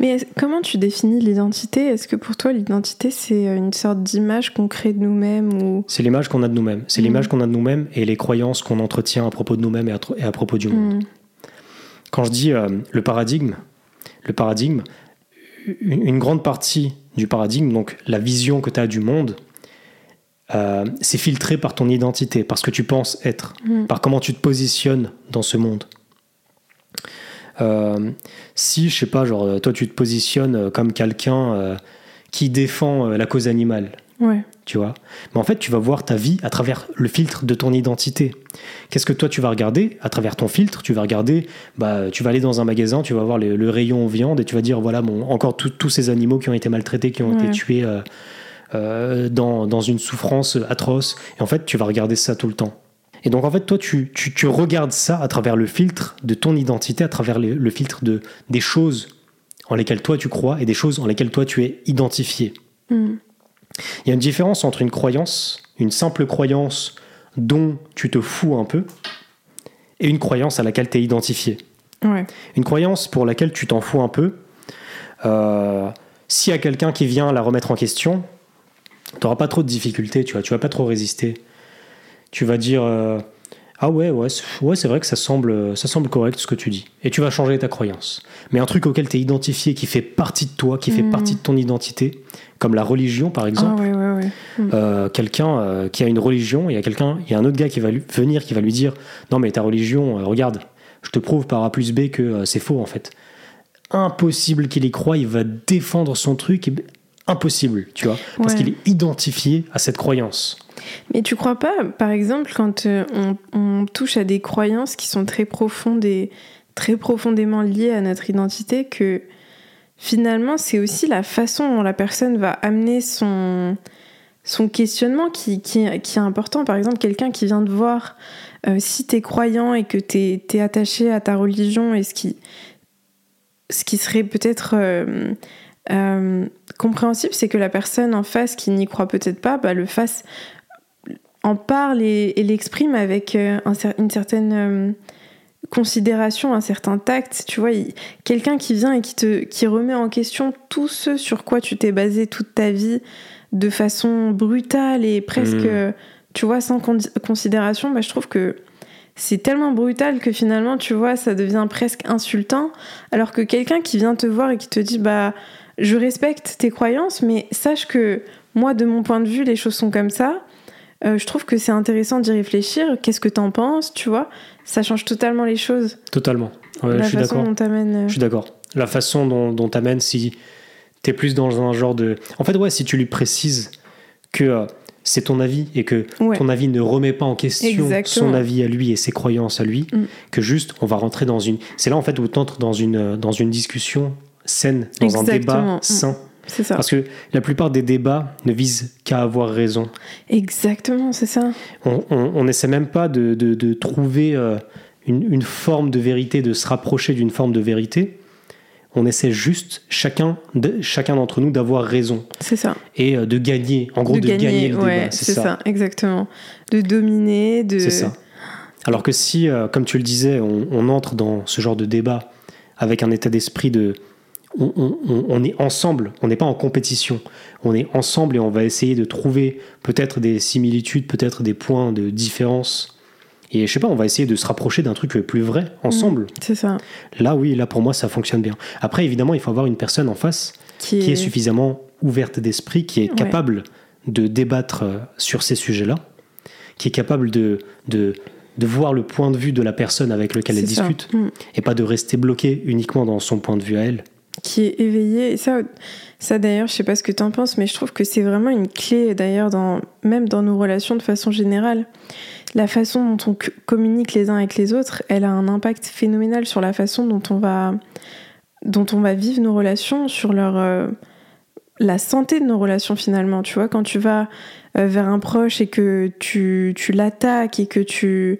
Mais comment tu définis l'identité? Est-ce que pour toi l'identité c'est euh, une sorte d'image qu'on crée de nous-mêmes ou? C'est l'image qu'on a de nous-mêmes, c'est l'image qu'on a de nous-mêmes et les croyances qu'on entretient à propos de nous-mêmes et, à tro- et à propos du monde. Mhm. Quand je dis euh, le paradigme, le paradigme, une, une grande partie du paradigme, donc la vision que tu as du monde, euh, c'est filtré par ton identité, par ce que tu penses être, Mhm. par comment tu te positionnes dans ce monde. Euh, si, je sais pas, genre, toi tu te positionnes euh, comme quelqu'un euh, qui défend la cause animale, Ouais. tu vois. Mais en fait, tu vas voir ta vie à travers le filtre de ton identité. Qu'est-ce que toi tu vas regarder à travers ton filtre? Tu vas regarder, bah, tu vas aller dans un magasin, tu vas voir le, le rayon viande et tu vas dire voilà, bon, encore tous ces animaux qui ont été maltraités, qui ont Ouais. été tués euh, dans, dans une souffrance atroce. Et en fait, tu vas regarder ça tout le temps. Et donc, en fait, toi, tu, tu, tu regardes ça à travers le filtre de ton identité, à travers le, le filtre de, des choses en lesquelles toi tu crois et des choses en lesquelles toi tu es identifié. Mhm. Il y a une différence entre une croyance, une simple croyance dont tu te fous un peu, et une croyance à laquelle tu es identifié. Ouais. Une croyance pour laquelle tu t'en fous un peu, euh, s'il y a quelqu'un qui vient la remettre en question, tu n'auras pas trop de difficultés, tu vois, tu vas pas trop résister. Tu vas dire euh, Ah ouais, ouais, c'est ouais, c'est vrai que ça semble, ça semble correct ce que tu dis. Et tu vas changer ta croyance. Mais un truc auquel tu es identifié, qui fait partie de toi, qui fait Mhm. partie de ton identité, comme la religion par Ah exemple, ouais, ouais, ouais. euh, quelqu'un euh, qui a une religion, il y a quelqu'un, il y a un autre gars qui va lui- venir, qui va lui dire non mais ta religion, regarde, je te prouve par A plus B que c'est faux en fait. Impossible qu'il y croit, il va défendre son truc, et- impossible, tu vois, parce Ouais. qu'il est identifié à cette croyance. Mais tu crois pas, par exemple, quand euh, on, on touche à des croyances qui sont très profondes et très profondément liées à notre identité, que finalement, c'est aussi la façon dont la personne va amener son, son questionnement qui, qui, qui est important. Par exemple, quelqu'un qui vient te voir, euh, si t'es croyant et que t'es es attaché à ta religion et ce qui, ce qui serait peut-être euh, euh, compréhensible, c'est que la personne en face qui n'y croit peut-être pas, bah, le fasse, en parle et, et l'exprime avec euh, un une certaine euh, considération, un certain tact. Tu vois, quelqu'un qui vient et qui, te, qui remet en question tout ce sur quoi tu t'es basé toute ta vie de façon brutale et presque, euh, tu vois, sans con- considération, bah, je trouve que c'est tellement brutal que finalement, tu vois, ça devient presque insultant. Alors que quelqu'un qui vient te voir et qui te dit, bah, je respecte tes croyances, mais sache que moi, de mon point de vue, les choses sont comme ça. Euh, je trouve que c'est intéressant d'y réfléchir. Qu'est-ce que t'en penses, tu vois? Ça change totalement les choses. Totalement. Ouais, la je suis façon d'accord. dont t'amènes. euh, Je suis d'accord. La façon dont, dont t'amènes, si t'es plus dans un genre de. En fait, ouais, si tu lui précises que euh, c'est ton avis et que Ouais. ton avis ne remet pas en question Exactement. son avis à lui et ses croyances à lui, Mm. que juste on va rentrer dans une. C'est là en fait où tu entres dans une, euh, dans une discussion saine, dans un débat Mm. sain. C'est ça. Parce que la plupart des débats ne visent qu'à avoir raison. Exactement, c'est ça. On n'essaie même pas de, de- de trouver euh, une, une forme de vérité, de se rapprocher d'une forme de vérité. on essaie juste chacun de, chacun d'entre nous d'avoir raison C'est ça. et euh, de gagner, en gros de, gagner, le ouais, débat. c'est ça. exactement. De dominer, de. C'est ça. Alors que si, euh, comme tu le disais, on, on entre dans ce genre de débat avec un état d'esprit de on, on- on- on est ensemble, on n'est pas en compétition, on est ensemble et on va essayer de trouver peut-être des similitudes, peut-être des points de différence. Et je sais pas, on va essayer de se rapprocher d'un truc plus vrai ensemble. C'est ça. Là, oui, là pour moi, ça fonctionne bien. Après, évidemment, il faut avoir une personne en face Qui est, qui est suffisamment ouverte d'esprit, qui est Ouais. capable de débattre euh, sur ces sujets-là, qui est capable de, de, de voir le point de vue de la personne avec laquelle elle ça. discute, Mm. et pas de rester bloqué uniquement dans son point de vue à elle. Qui est éveillé. Et ça, ça d'ailleurs, je sais pas ce que tu en penses, mais je trouve que c'est vraiment une clé, d'ailleurs, même dans nos relations de façon générale. La façon dont on communique les uns avec les autres, elle a un impact phénoménal sur la façon dont on va, dont on va vivre nos relations, sur leur, euh, la santé de nos relations finalement. Tu vois, quand tu vas euh, vers un proche et que tu, tu l'attaques et que tu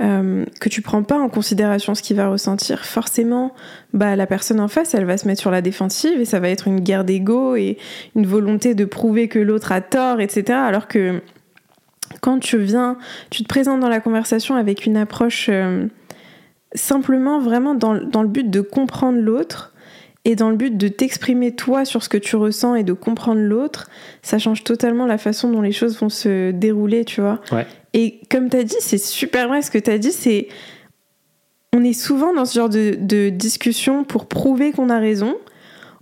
euh, que tu prends pas en considération ce qu'il va ressentir, forcément, bah, la personne en face, elle va se mettre sur la défensive et ça va être une guerre d'ego et une volonté de prouver que l'autre a tort, etc. Alors que quand tu viens, tu te présentes dans la conversation avec une approche euh, simplement vraiment dans, dans le but de comprendre l'autre et dans le but de t'exprimer toi sur ce que tu ressens et de comprendre l'autre, ça change totalement la façon dont les choses vont se dérouler, tu vois. Ouais. Et comme tu as dit, c'est super vrai ce que tu as dit, c'est on est souvent dans ce genre de, de discussion pour prouver qu'on a raison.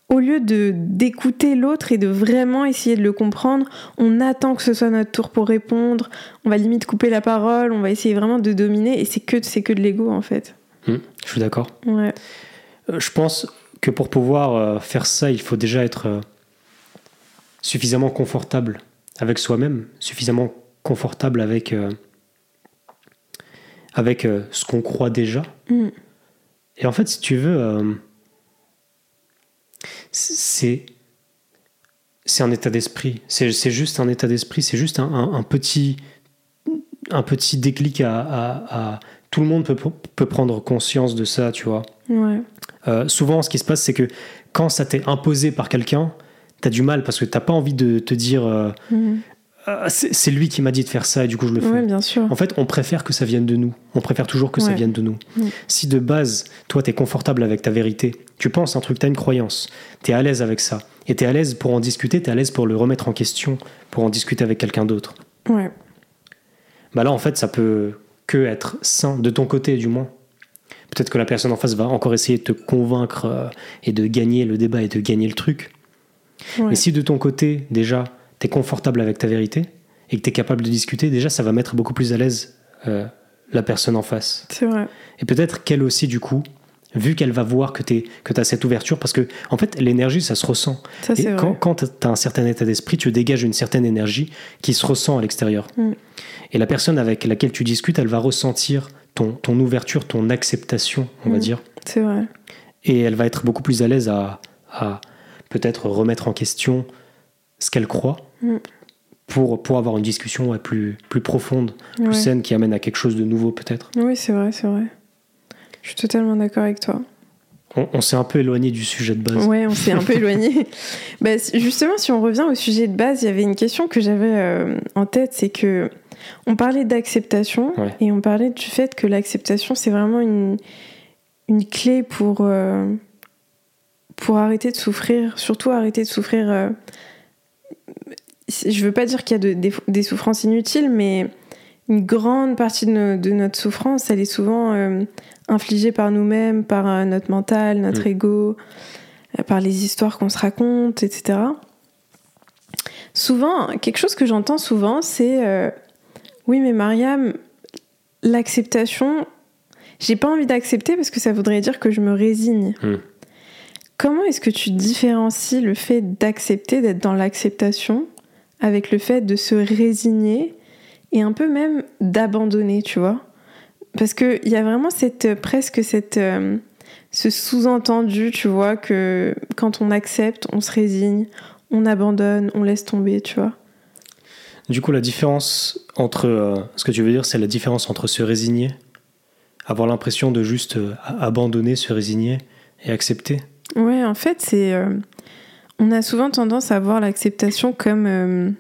Au lieu de d'écouter l'autre et de vraiment essayer de le comprendre, on attend que ce soit notre tour pour répondre. On va limite couper la parole, on va essayer vraiment de dominer et c'est que c'est que de l'ego en fait. Hmm, je suis d'accord. Ouais. Euh, Je pense que pour pouvoir euh, faire ça, il faut déjà être euh, suffisamment confortable avec soi-même, suffisamment confortable avec, euh, avec euh, ce qu'on croit déjà. Mm. Et en fait, si tu veux, euh, c'est c'est un état d'esprit. C'est c'est juste un état d'esprit. C'est juste un, un- un petit un petit déclic à, à- à- tout le monde peut, peut prendre conscience de ça, tu vois. Ouais. Euh, souvent, ce qui se passe, c'est que quand ça t'est imposé par quelqu'un, t'as du mal parce que t'as pas envie de te dire euh, Mhm. Ah, c'est lui qui m'a dit de faire ça et du coup je le fais. Ouais, bien sûr. En fait, on préfère que ça vienne de nous. On préfère toujours que ça vienne de nous. Si de base, toi, tu es confortable avec ta vérité, tu penses un truc, tu as une croyance, tu es à l'aise avec ça, et tu es à l'aise pour en discuter, tu es à l'aise pour le remettre en question, pour en discuter avec quelqu'un d'autre. Ouais. Bah là, en fait, ça peut que être sain, de ton côté du moins. Peut-être que la personne en face va encore essayer de te convaincre euh, et de gagner le débat et de gagner le truc. Ouais. Mais si de ton côté, déjà, tu es confortable avec ta vérité et que tu es capable de discuter, déjà, ça va mettre beaucoup plus à l'aise euh, la personne en face. C'est vrai. Et peut-être qu'elle aussi, du coup, vu qu'elle va voir que tu que as cette ouverture, parce que, en fait, l'énergie, ça se ressent. Ça, Et quand, quand tu as un certain état d'esprit, tu dégages une certaine énergie qui se ressent à l'extérieur. Mm. Et la personne avec laquelle tu discutes, elle va ressentir ton, ton ouverture, ton acceptation, on va Mm. dire. C'est vrai. Et elle va être beaucoup plus à l'aise à, à peut-être remettre en question ce qu'elle croit Mm. pour, pour avoir une discussion ouais, plus, plus profonde, plus Ouais. saine, qui amène à quelque chose de nouveau peut-être. Oui, c'est vrai, c'est vrai. Je suis totalement d'accord avec toi. On, on s'est un peu éloigné du sujet de base. Ouais, on s'est un peu éloigné. Bah, justement, si on revient au sujet de base, il y avait une question que j'avais euh, en tête, c'est que on parlait d'acceptation Ouais. et on parlait du fait que l'acceptation c'est vraiment une une clé pour euh, pour arrêter de souffrir, surtout arrêter de souffrir. euh, je veux pas dire qu'il y a de- des, des souffrances inutiles, mais une grande partie de, nos- de notre souffrance, elle est souvent euh, infligée par nous-mêmes, par euh, notre mental, notre Mm. ego, par les histoires qu'on se raconte, etc. Souvent, quelque chose que j'entends souvent, c'est oui, mais Mariam, l'acceptation, j'ai pas envie d'accepter parce que ça voudrait dire que je me résigne. Mm. Comment est-ce que tu différencies le fait d'accepter, d'être dans l'acceptation, avec le fait de se résigner et un peu même d'abandonner, tu vois? Parce qu'il y a vraiment cette, presque cette, euh, ce sous-entendu, tu vois, que quand on accepte, on se résigne, on abandonne, on laisse tomber, tu vois? Du coup, la différence entre. euh, ce que tu veux dire, c'est la différence entre se résigner, avoir l'impression de juste euh, abandonner, se résigner et accepter. Ouais, en fait, c'est. euh, on a souvent tendance à voir l'acceptation comme.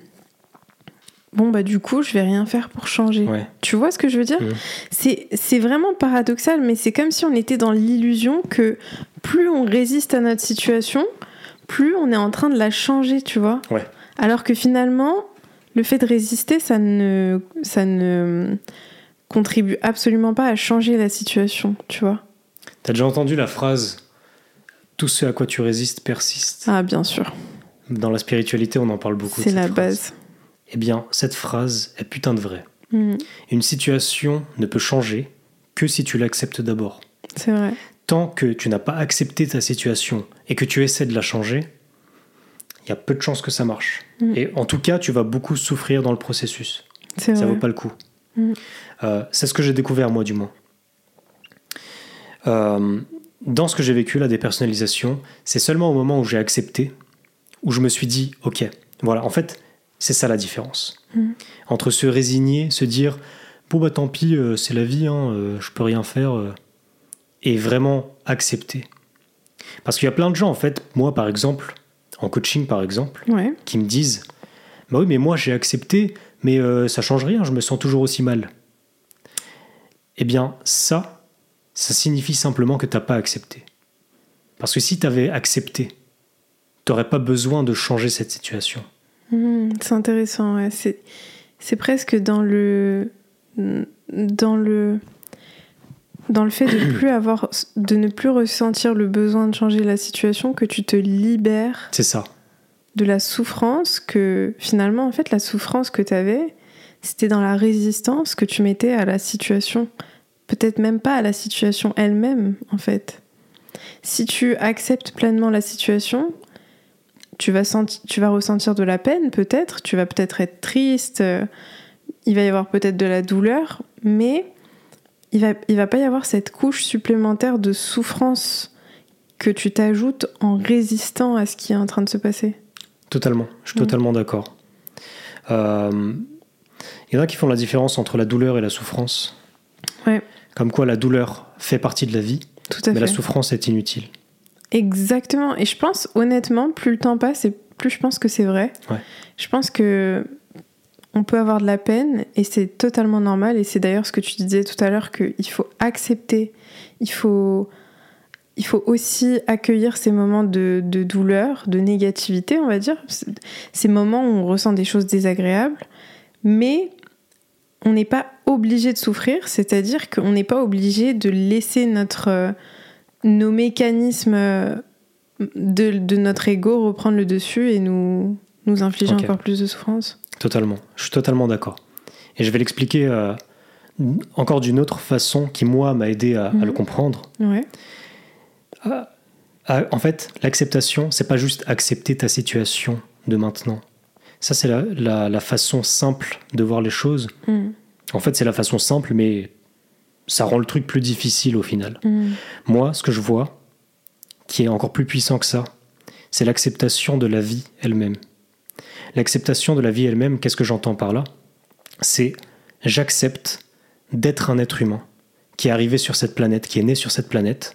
bon, bah, du coup, je vais rien faire pour changer. Ouais. Tu vois ce que je veux dire? C'est c'est vraiment paradoxal, mais c'est comme si on était dans l'illusion que plus on résiste à notre situation, plus on est en train de la changer, tu vois? Ouais. Alors que finalement, le fait de résister, ça ne, ça ne contribue absolument pas à changer la situation, tu vois T'as déjà entendu la phrase Tout ce à quoi tu résistes persiste Ah, bien sûr, Dans la spiritualité, on en parle beaucoup. c'est la phrase. base. Eh bien, cette phrase est putain de vraie. Mhm, Une situation ne peut changer que si tu l'acceptes d'abord. c'est vrai. Tant que tu n'as pas accepté ta situation et que tu essaies de la changer, il y a peu de chances que ça marche. Mm. Et en tout cas, tu vas beaucoup souffrir dans le processus. Ça vrai. vaut pas le coup. Mm. Euh, c'est ce que j'ai découvert moi du moins. Euh, dans ce que j'ai vécu, la dépersonnalisation, c'est seulement au moment où j'ai accepté, où je me suis dit, ok, voilà, en fait, c'est ça la différence. Mm. Entre se résigner, se dire, bon bah tant pis, euh, c'est la vie, hein, euh, je peux rien faire, euh, et vraiment accepter. Parce qu'il y a plein de gens, en fait, moi par exemple, en coaching par exemple, Ouais. qui me disent Bah oui, mais moi j'ai accepté, mais euh, ça change rien, je me sens toujours aussi mal. Eh bien, ça, ça signifie simplement que t'as pas accepté. Parce que si tu avais accepté, t'aurais pas besoin de changer cette situation. Mhm, c'est intéressant, ouais. C'est, c'est presque dans le. Dans le. Dans le fait de plus avoir, de ne plus ressentir le besoin de changer la situation, que tu te libères C'est ça. de la souffrance, que finalement, en fait, la souffrance que tu avais, c'était dans la résistance que tu mettais à la situation. Peut-être même pas à la situation elle-même, en fait. Si tu acceptes pleinement la situation, tu vas, senti- tu vas ressentir de la peine, peut-être, tu vas peut-être être triste, euh, il va y avoir peut-être de la douleur, mais il va, il va pas y avoir cette couche supplémentaire de souffrance que tu t'ajoutes en résistant à ce qui est en train de se passer. Totalement. Je suis Mm. totalement d'accord. Euh, Il y en a qui font la différence entre la douleur et la souffrance. Ouais. Comme quoi la douleur fait partie de la vie, Tout à mais fait. la souffrance est inutile. Exactement. Et je pense, honnêtement, plus le temps passe, et plus je pense que c'est vrai. Ouais. Je pense que on peut avoir de la peine et c'est totalement normal. Et c'est d'ailleurs ce que tu disais tout à l'heure qu'il faut accepter, il faut, il faut aussi accueillir ces moments de, de douleur, de négativité, on va dire. Ces moments où on ressent des choses désagréables, mais on n'est pas obligé de souffrir, c'est-à-dire qu'on n'est pas obligé de laisser notre, nos mécanismes de, de notre ego reprendre le dessus et nous, nous infliger encore plus de souffrance. Totalement. Je suis totalement d'accord. Et je vais l'expliquer euh, encore d'une autre façon qui, moi, m'a aidé à, à Mhm. le comprendre. Ouais. Ah, en fait, l'acceptation, c'est pas juste accepter ta situation de maintenant. Ça, c'est la, la- la façon simple de voir les choses. Mm. En fait, c'est la façon simple, mais ça rend le truc plus difficile au final. Mm. Moi, ce que je vois, qui est encore plus puissant que ça, c'est l'acceptation de la vie elle-même. L'acceptation de la vie elle-même, qu'est-ce que j'entends par là? C'est j'accepte d'être un être humain qui est arrivé sur cette planète, qui est né sur cette planète,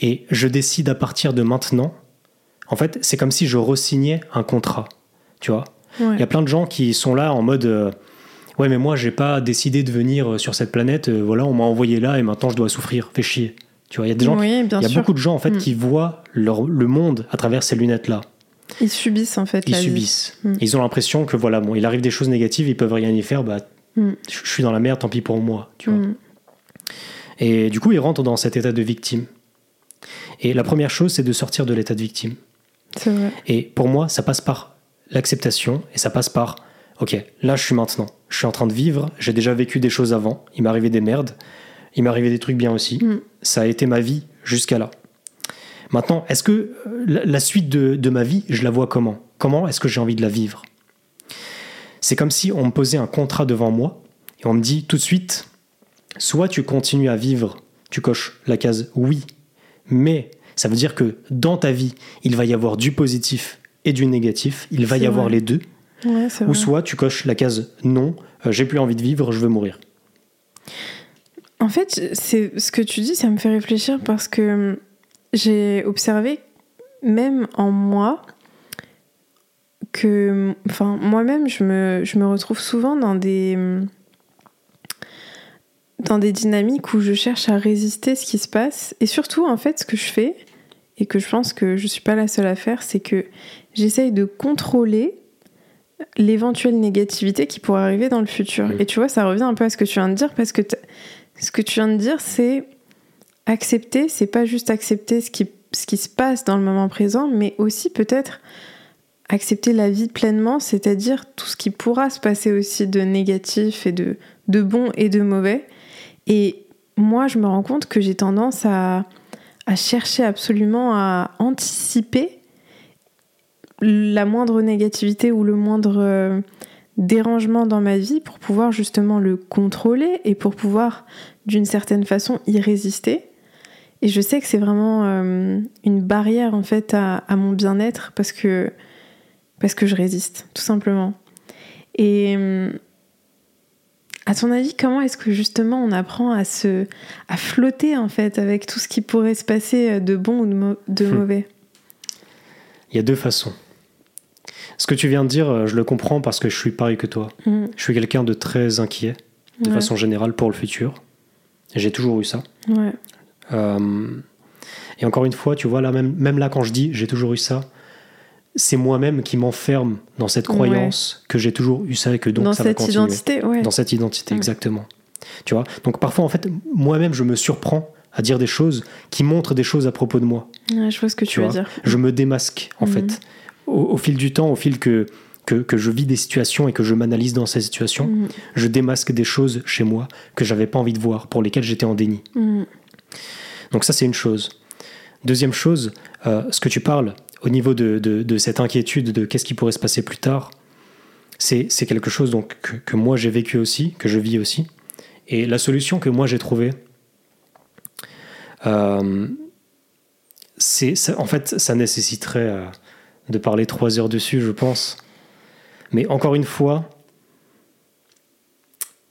et je décide à partir de maintenant, en fait, c'est comme si je resignais un contrat, tu vois? Ouais. il y a plein de gens qui sont là en mode euh, Ouais, mais moi, j'ai pas décidé de venir euh, sur cette planète. euh, voilà, on m'a envoyé là et maintenant je dois souffrir. Fais chier. Tu vois, il y a des gens. Oui, il y a sûr. beaucoup de gens en fait Mm. qui voient leur- le monde à travers ces lunettes-là. Ils subissent en fait Ils la subissent. Mm. Ils ont l'impression que voilà, bon, il arrive des choses négatives, ils peuvent rien y faire. Bah, Mm. je je suis dans la merde, tant pis pour moi. Tu vois. Mm. Et du coup, ils rentrent dans cet état de victime. Et la première chose, c'est de sortir de l'état de victime. C'est vrai. Et pour moi, ça passe par l'acceptation et ça passe par ok, là je suis maintenant, je suis en train de vivre, j'ai déjà vécu des choses avant, il m'est arrivé des merdes, il m'est arrivé des trucs bien aussi, Mm. ça a été ma vie jusqu'à là. Maintenant, est-ce que euh, la, suite de, de ma vie, je la vois comment? Comment est-ce que j'ai envie de la vivre? C'est comme si on me posait un contrat devant moi et on me dit tout de suite, soit tu continues à vivre, tu coches la case oui, mais ça veut dire que dans ta vie, il va y avoir du positif et du négatif, il va y avoir les deux, Ouais, ou soit tu coches la case non, euh, j'ai plus envie de vivre, je veux mourir. En fait, c'est ce que tu dis, ça me fait réfléchir parce que hum, j'ai observé même en moi, que, enfin, moi-même, je me, je me retrouve souvent dans des, dans des dynamiques où je cherche à résister ce qui se passe. Et surtout, en fait, ce que je fais, et que je pense que je suis pas la seule à faire, c'est que j'essaye de contrôler l'éventuelle négativité qui pourrait arriver dans le futur. Et tu vois, ça revient un peu à ce que tu viens de dire, parce que ce que tu viens de dire, c'est accepter, c'est pas juste accepter ce qui, se passe dans le moment présent, mais aussi peut-être accepter la vie pleinement, c'est-à-dire tout ce qui pourra se passer aussi de négatif et de, bon et de mauvais. Et moi, je me rends compte que j'ai tendance à, à chercher absolument à anticiper la moindre négativité ou le moindre euh, dérangement dans ma vie pour pouvoir justement le contrôler et pour pouvoir d'une certaine façon y résister. Et je sais que c'est vraiment euh, une barrière en fait à, mon bien-être parce que, parce que je résiste, tout simplement. Et à ton avis, comment est-ce que justement on apprend à se à flotter en fait avec tout ce qui pourrait se passer de bon ou de, hmm. mauvais? Il y a deux façons. Ce que tu viens de dire, euh, je le comprends parce que je suis pareil que toi. Hmm. Je suis quelqu'un de très inquiet, de façon générale, pour le futur. J'ai toujours eu ça. Ouais. Euh, et encore une fois, tu vois, là, même, même là, quand je dis j'ai toujours eu ça, c'est moi-même qui m'enferme dans cette croyance que j'ai toujours eu ça et que donc dans ça va continuer. Identité, ouais. Dans cette identité, exactement. Tu vois Donc parfois, en fait, moi-même, je me surprends à dire des choses qui montrent des choses à propos de moi. je vois ce que tu, veux dire. Je me démasque, en mhm. fait. Au, fil du temps, au fil que, que, je vis des situations et que je m'analyse dans ces situations, mhm. je démasque des choses chez moi que j'avais pas envie de voir, pour lesquelles j'étais en déni. Mhm. Donc ça, c'est une chose. Deuxième chose, euh, ce que tu parles au niveau de, cette inquiétude de qu'est-ce qui pourrait se passer plus tard, c'est quelque chose donc, que, moi j'ai vécu aussi, que je vis aussi. Et la solution que moi j'ai trouvée, euh, c'est en fait ça nécessiterait euh, de parler trois heures dessus, je pense. Mais encore une fois,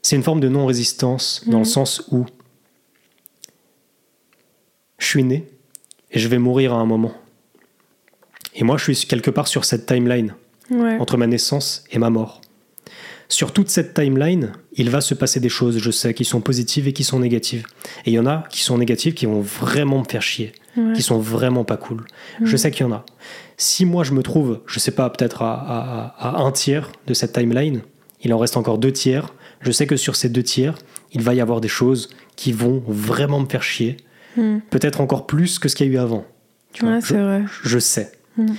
c'est une forme de non-résistance dans le mmh. sens où je suis né et je vais mourir à un moment. Et moi, je suis quelque part sur cette timeline, entre ma naissance et ma mort. Sur toute cette timeline, il va se passer des choses, je sais, qui sont positives et qui sont négatives. Et il y en a qui sont négatives, qui vont vraiment me faire chier, qui sont vraiment pas cool. Je sais qu'il y en a. Si moi je me trouve, je sais pas, peut-être à, à, un tiers de cette timeline, il en reste encore deux tiers, je sais que sur ces deux tiers, il va y avoir des choses qui vont vraiment me faire chier, Hmm. Peut-être encore plus que ce qu'il y a eu avant. Tu vois, je, vrai. je, sais. Hmm.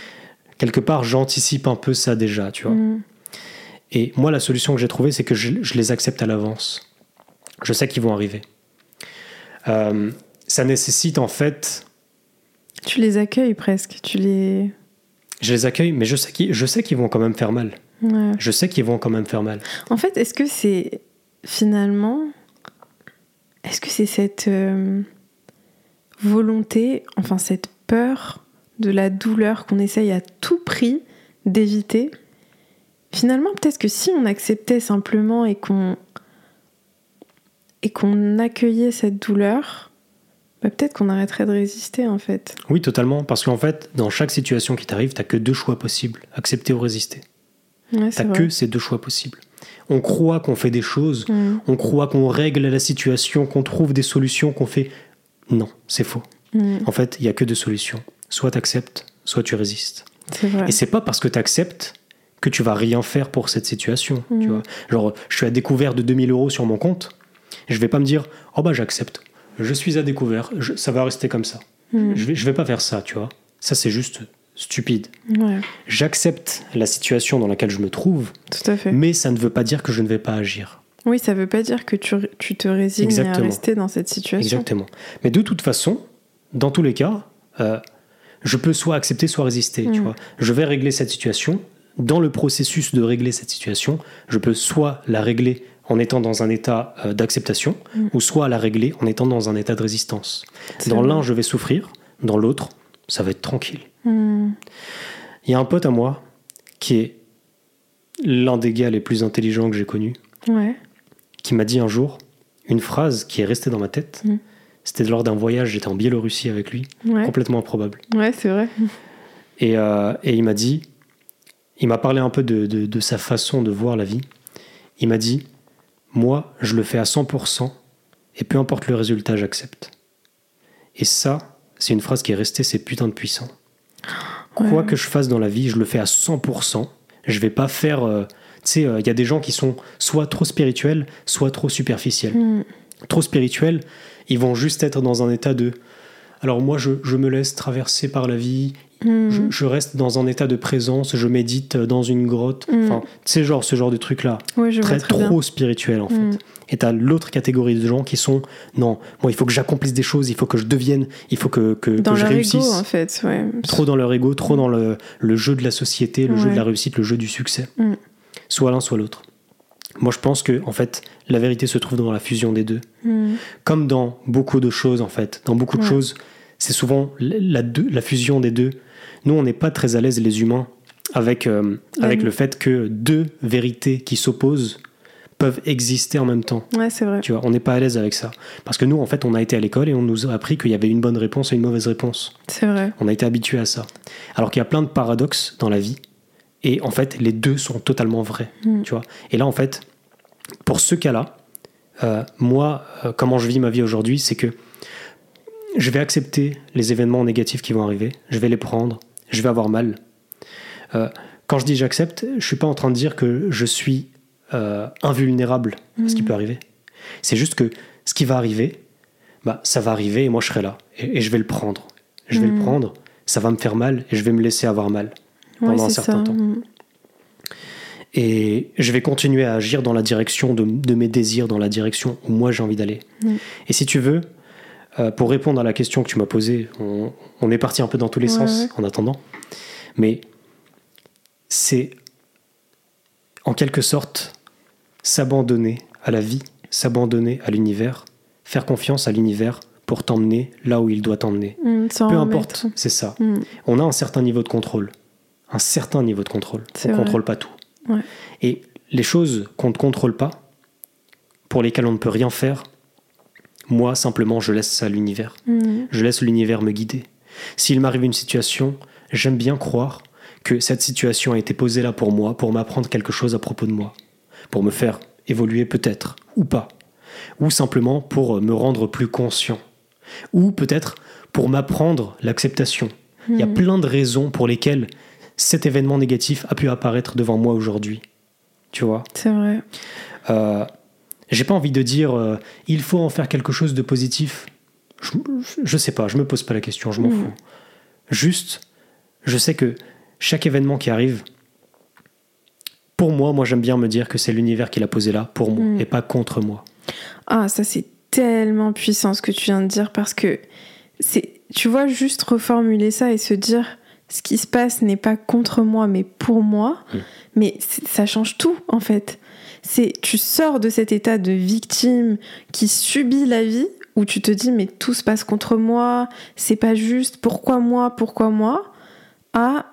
Quelque part, j'anticipe un peu ça déjà, tu vois. Hmm. Et moi, la solution que j'ai trouvée, c'est que je, les accepte à l'avance. Je sais qu'ils vont arriver. Euh, ça nécessite en fait. Tu les accueilles presque. Tu les. Je les accueille, mais je sais qu'ils, je sais qu'ils vont quand même faire mal. Je sais qu'ils vont quand même faire mal. En fait, est-ce que c'est finalement. Est-ce que c'est cette. Euh, volonté, enfin cette peur de la douleur qu'on essaye à tout prix d'éviter, finalement peut-être que si on acceptait simplement et qu'on et qu'on accueillait cette douleur, bah, peut-être qu'on arrêterait de résister en fait. Oui, totalement, parce qu'en fait, dans chaque situation qui t'arrive, t'as que deux choix possibles, accepter ou résister. Ouais, t'as que ces deux choix possibles. On croit qu'on fait des choses, mm. on croit qu'on règle la situation, qu'on trouve des solutions, qu'on fait non, c'est faux. Mm. En fait, il n'y a que deux solutions. Soit tu acceptes, soit tu résistes. Vrai. Et c'est pas parce que tu acceptes que tu vas rien faire pour cette situation. Tu mm. vois Genre, je suis à découvert de 2000 euros sur mon compte, je vais pas me dire, oh bah j'accepte, je suis à découvert, ça va rester comme ça. Mm. Je, vais, je vais pas faire ça, tu vois. Ça, c'est juste stupide. J'accepte la situation dans laquelle je me trouve, Tout à fait. mais ça ne veut pas dire que je ne vais pas agir. Oui, ça ne veut pas dire que tu, tu te résignes à rester dans cette situation. Exactement. Mais de toute façon, dans tous les cas, euh, je peux soit accepter, soit résister. Tu mm. vois. Je vais régler cette situation. Dans le processus de régler cette situation, je peux soit la régler en étant dans un état euh, d'acceptation, mm. ou soit la régler en étant dans un état de résistance. Dans l'un, je vais souffrir, dans l'autre, ça va être tranquille. Mm. Il y a un pote à moi qui est l'un des gars les plus intelligents que j'ai connus. Ouais qui m'a dit un jour une phrase qui est restée dans ma tête. Mm. C'était lors d'un voyage, j'étais en Biélorussie avec lui, complètement improbable. Ouais, c'est vrai. Et, euh, et il m'a dit, il m'a parlé un peu de, de, de sa façon de voir la vie. Il m'a dit, moi, je le fais à 100%, et peu importe le résultat, j'accepte. Et ça, c'est une phrase qui est restée, c'est putain de puissant. Quoi que je fasse dans la vie, je le fais à 100%. Je vais pas faire. euh, tu sais, il y a des gens qui sont soit trop spirituels, soit trop superficiels. Mm. Trop spirituels, ils vont juste être dans un état de. Alors moi, je, je me laisse traverser par la vie, Mm. je, je reste dans un état de présence, je médite dans une grotte. Mm. Enfin, sais, genre ce genre de truc-là. Ouais, je Très, trop bien. spirituel, en fait. Et t'as l'autre catégorie de gens qui sont non, moi il faut que j'accomplisse des choses, il faut que je devienne, il faut que, que, Dans que je réussisse. ego, en fait, ouais. Trop dans leur ego, trop dans le, le jeu de la société, le jeu de la réussite, le jeu du succès. Mm. Soit l'un, soit l'autre. Moi je pense que en fait la vérité se trouve dans la fusion des deux. Mm. Comme dans beaucoup de choses en fait. Dans beaucoup de Ouais. choses, c'est souvent la, la deux- la fusion des deux. Nous on n'est pas très à l'aise les humains avec, euh, avec Ouais. le fait que deux vérités qui s'opposent peuvent exister en même temps. Ouais, c'est vrai. Tu vois, on n'est pas à l'aise avec ça. Parce que nous, en fait, on a été à l'école et on nous a appris qu'il y avait une bonne réponse et une mauvaise réponse. C'est vrai. On a été habitué à ça. Alors qu'il y a plein de paradoxes dans la vie. Et en fait, les deux sont totalement vrais. Mm. Tu vois. Et là, en fait, pour ce cas-là, euh, moi, euh, comment je vis ma vie aujourd'hui, c'est que je vais accepter les événements négatifs qui vont arriver. Je vais les prendre. Je vais avoir mal. Euh, quand je dis j'accepte, je suis pas en train de dire que je suis invulnérable à ce qui Mhm. peut arriver. C'est juste que ce qui va arriver, bah, ça va arriver et moi je serai là. Et, et je vais le prendre. Je vais le prendre, ça va me faire mal et je vais me laisser avoir mal Ouais, pendant un certain ça. temps. Mm. Et je vais continuer à agir dans la direction de, de mes désirs, dans la direction où moi j'ai envie d'aller. Mm. Et si tu veux, euh, pour répondre à la question que tu m'as posée, on, on est parti un peu dans tous les Ouais, sens en attendant. Mais c'est en quelque sorte s'abandonner à la vie, s'abandonner à l'univers, faire confiance à l'univers pour t'emmener là où il doit t'emmener. Mm, Peu importe, c'est ça. On a un certain niveau de contrôle. Un certain niveau de contrôle. On ne contrôle pas tout. Ouais. Et les choses qu'on ne contrôle pas, pour lesquelles on ne peut rien faire, moi, simplement, je laisse ça à l'univers. Mm. Je laisse l'univers me guider. S'il m'arrive une situation, j'aime bien croire que cette situation a été posée là pour moi, pour m'apprendre quelque chose à propos de moi, pour me faire évoluer peut-être, ou pas, ou simplement pour me rendre plus conscient, ou peut-être pour m'apprendre l'acceptation. Il y a Mm. plein de raisons pour lesquelles cet événement négatif a pu apparaître devant moi aujourd'hui. Tu vois? C'est vrai. euh, J'ai pas envie de dire euh, il faut en faire quelque chose de positif. Je, je sais pas, je me pose pas la question, je m'en Mhm. fous. Juste, je sais que chaque événement qui arrive, pour moi, moi j'aime bien me dire que c'est l'univers qui l'a posé là, pour moi, Mhm. et pas contre moi. Ah, ça c'est tellement puissant ce que tu viens de dire parce que c'est, tu vois, juste reformuler ça et se dire ce qui se passe n'est pas contre moi mais pour moi, Mm. mais ça change tout en fait. C'est, tu sors de cet état de victime qui subit la vie où tu te dis mais tout se passe contre moi, c'est pas juste, pourquoi moi, pourquoi moi, à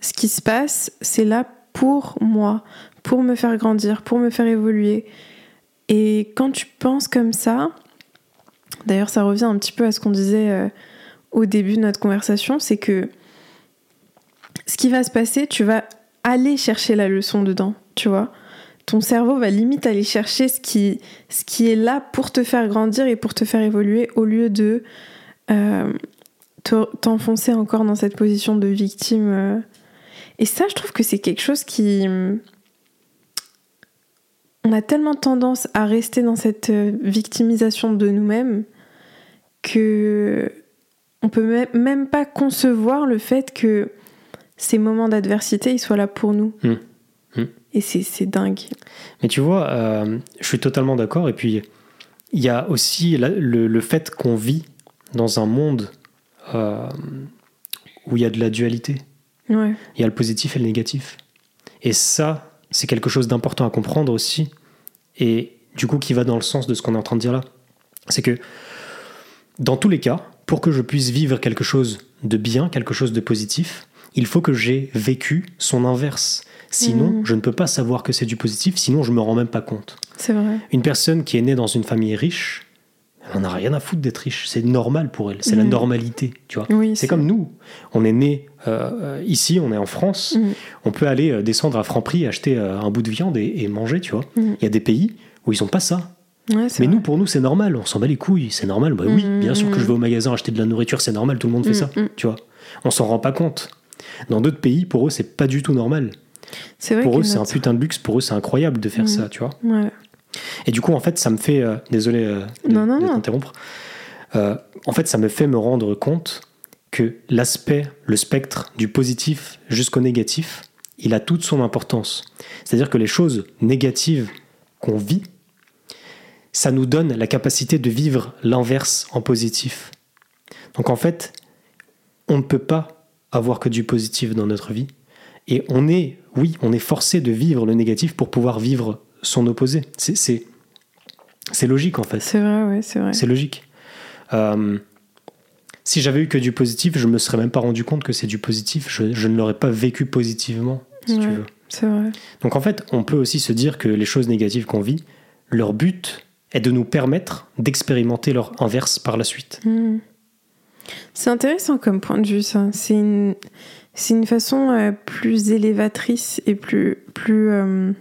ce qui se passe, c'est là pour moi, pour me faire grandir, pour me faire évoluer. Et quand tu penses comme ça, d'ailleurs ça revient un petit peu à ce qu'on disait euh, au début de notre conversation, c'est que ce qui va se passer, tu vas aller chercher la leçon dedans, tu vois. Ton cerveau va limite aller chercher ce qui, ce qui est là pour te faire grandir et pour te faire évoluer au lieu de euh, te- t'enfoncer encore dans cette position de victime. euh. Et ça, je trouve que c'est quelque chose qui on a tellement tendance à rester dans cette euh, victimisation de nous-mêmes que on peut me- même pas concevoir le fait que ces moments d'adversité ils soient là pour nous. Hmm. Hmm. Et c'est c'est dingue. Mais tu vois, euh, je suis totalement d'accord. Et puis, il y a aussi la- le, le fait qu'on vit dans un monde euh, où il y a de la dualité. Ouais. Il y a le positif et le négatif. Et ça, c'est quelque chose d'important à comprendre aussi. Et du coup, qui va dans le sens de ce qu'on est en train de dire là. C'est que, dans tous les cas, pour que je puisse vivre quelque chose de bien, quelque chose de positif, il faut que j'ai vécu son inverse. Sinon, Mhm. je ne peux pas savoir que c'est du positif, sinon je me rends même pas compte. C'est vrai. Une personne qui est née dans une famille riche, on n'a rien à foutre d'être riche. C'est normal pour elles. C'est la Mm. normalité, tu vois. Oui, C'est comme nous. On est né euh, ici, on est en France. Mm. On peut aller euh, descendre à Franprix, acheter euh, un bout de viande et, et manger, tu vois. Il y a des pays où ils ont pas ça. Ouais, Mais vrai. nous, pour nous, c'est normal. On s'en bat les couilles. C'est normal. Bah oui, bien sûr que je vais au magasin acheter de la nourriture, c'est normal. Tout le monde fait ça, tu vois. On s'en rend pas compte. Dans d'autres pays, pour eux, c'est pas du tout normal. c'est vrai Pour eux, c'est un putain de luxe. Pour eux, c'est incroyable de faire Mm. ça, tu vois. Ouais. Et du coup, en fait, ça me fait. euh, désolé euh, de, Non, non, de non. t'interrompre. Euh, en fait, ça me fait me rendre compte que l'aspect, le spectre du positif jusqu'au négatif, il a toute son importance. C'est-à-dire que les choses négatives qu'on vit, ça nous donne la capacité de vivre l'inverse en positif. Donc en fait, on ne peut pas avoir que du positif dans notre vie. Et on est, oui, on est forcé de vivre le négatif pour pouvoir vivre son opposé. C'est, logique en fait. C'est vrai, ouais, c'est vrai. C'est logique. Euh, si j'avais eu que du positif, je me serais même pas rendu compte que c'est du positif. Je, je ne l'aurais pas vécu positivement, si tu veux. C'est vrai. Donc en fait, on peut aussi se dire que les choses négatives qu'on vit, leur but est de nous permettre d'expérimenter leur inverse par la suite. Hmm. C'est intéressant comme point de vue, ça. C'est une, c'est une façon euh, plus élévatrice et plus, plus euh,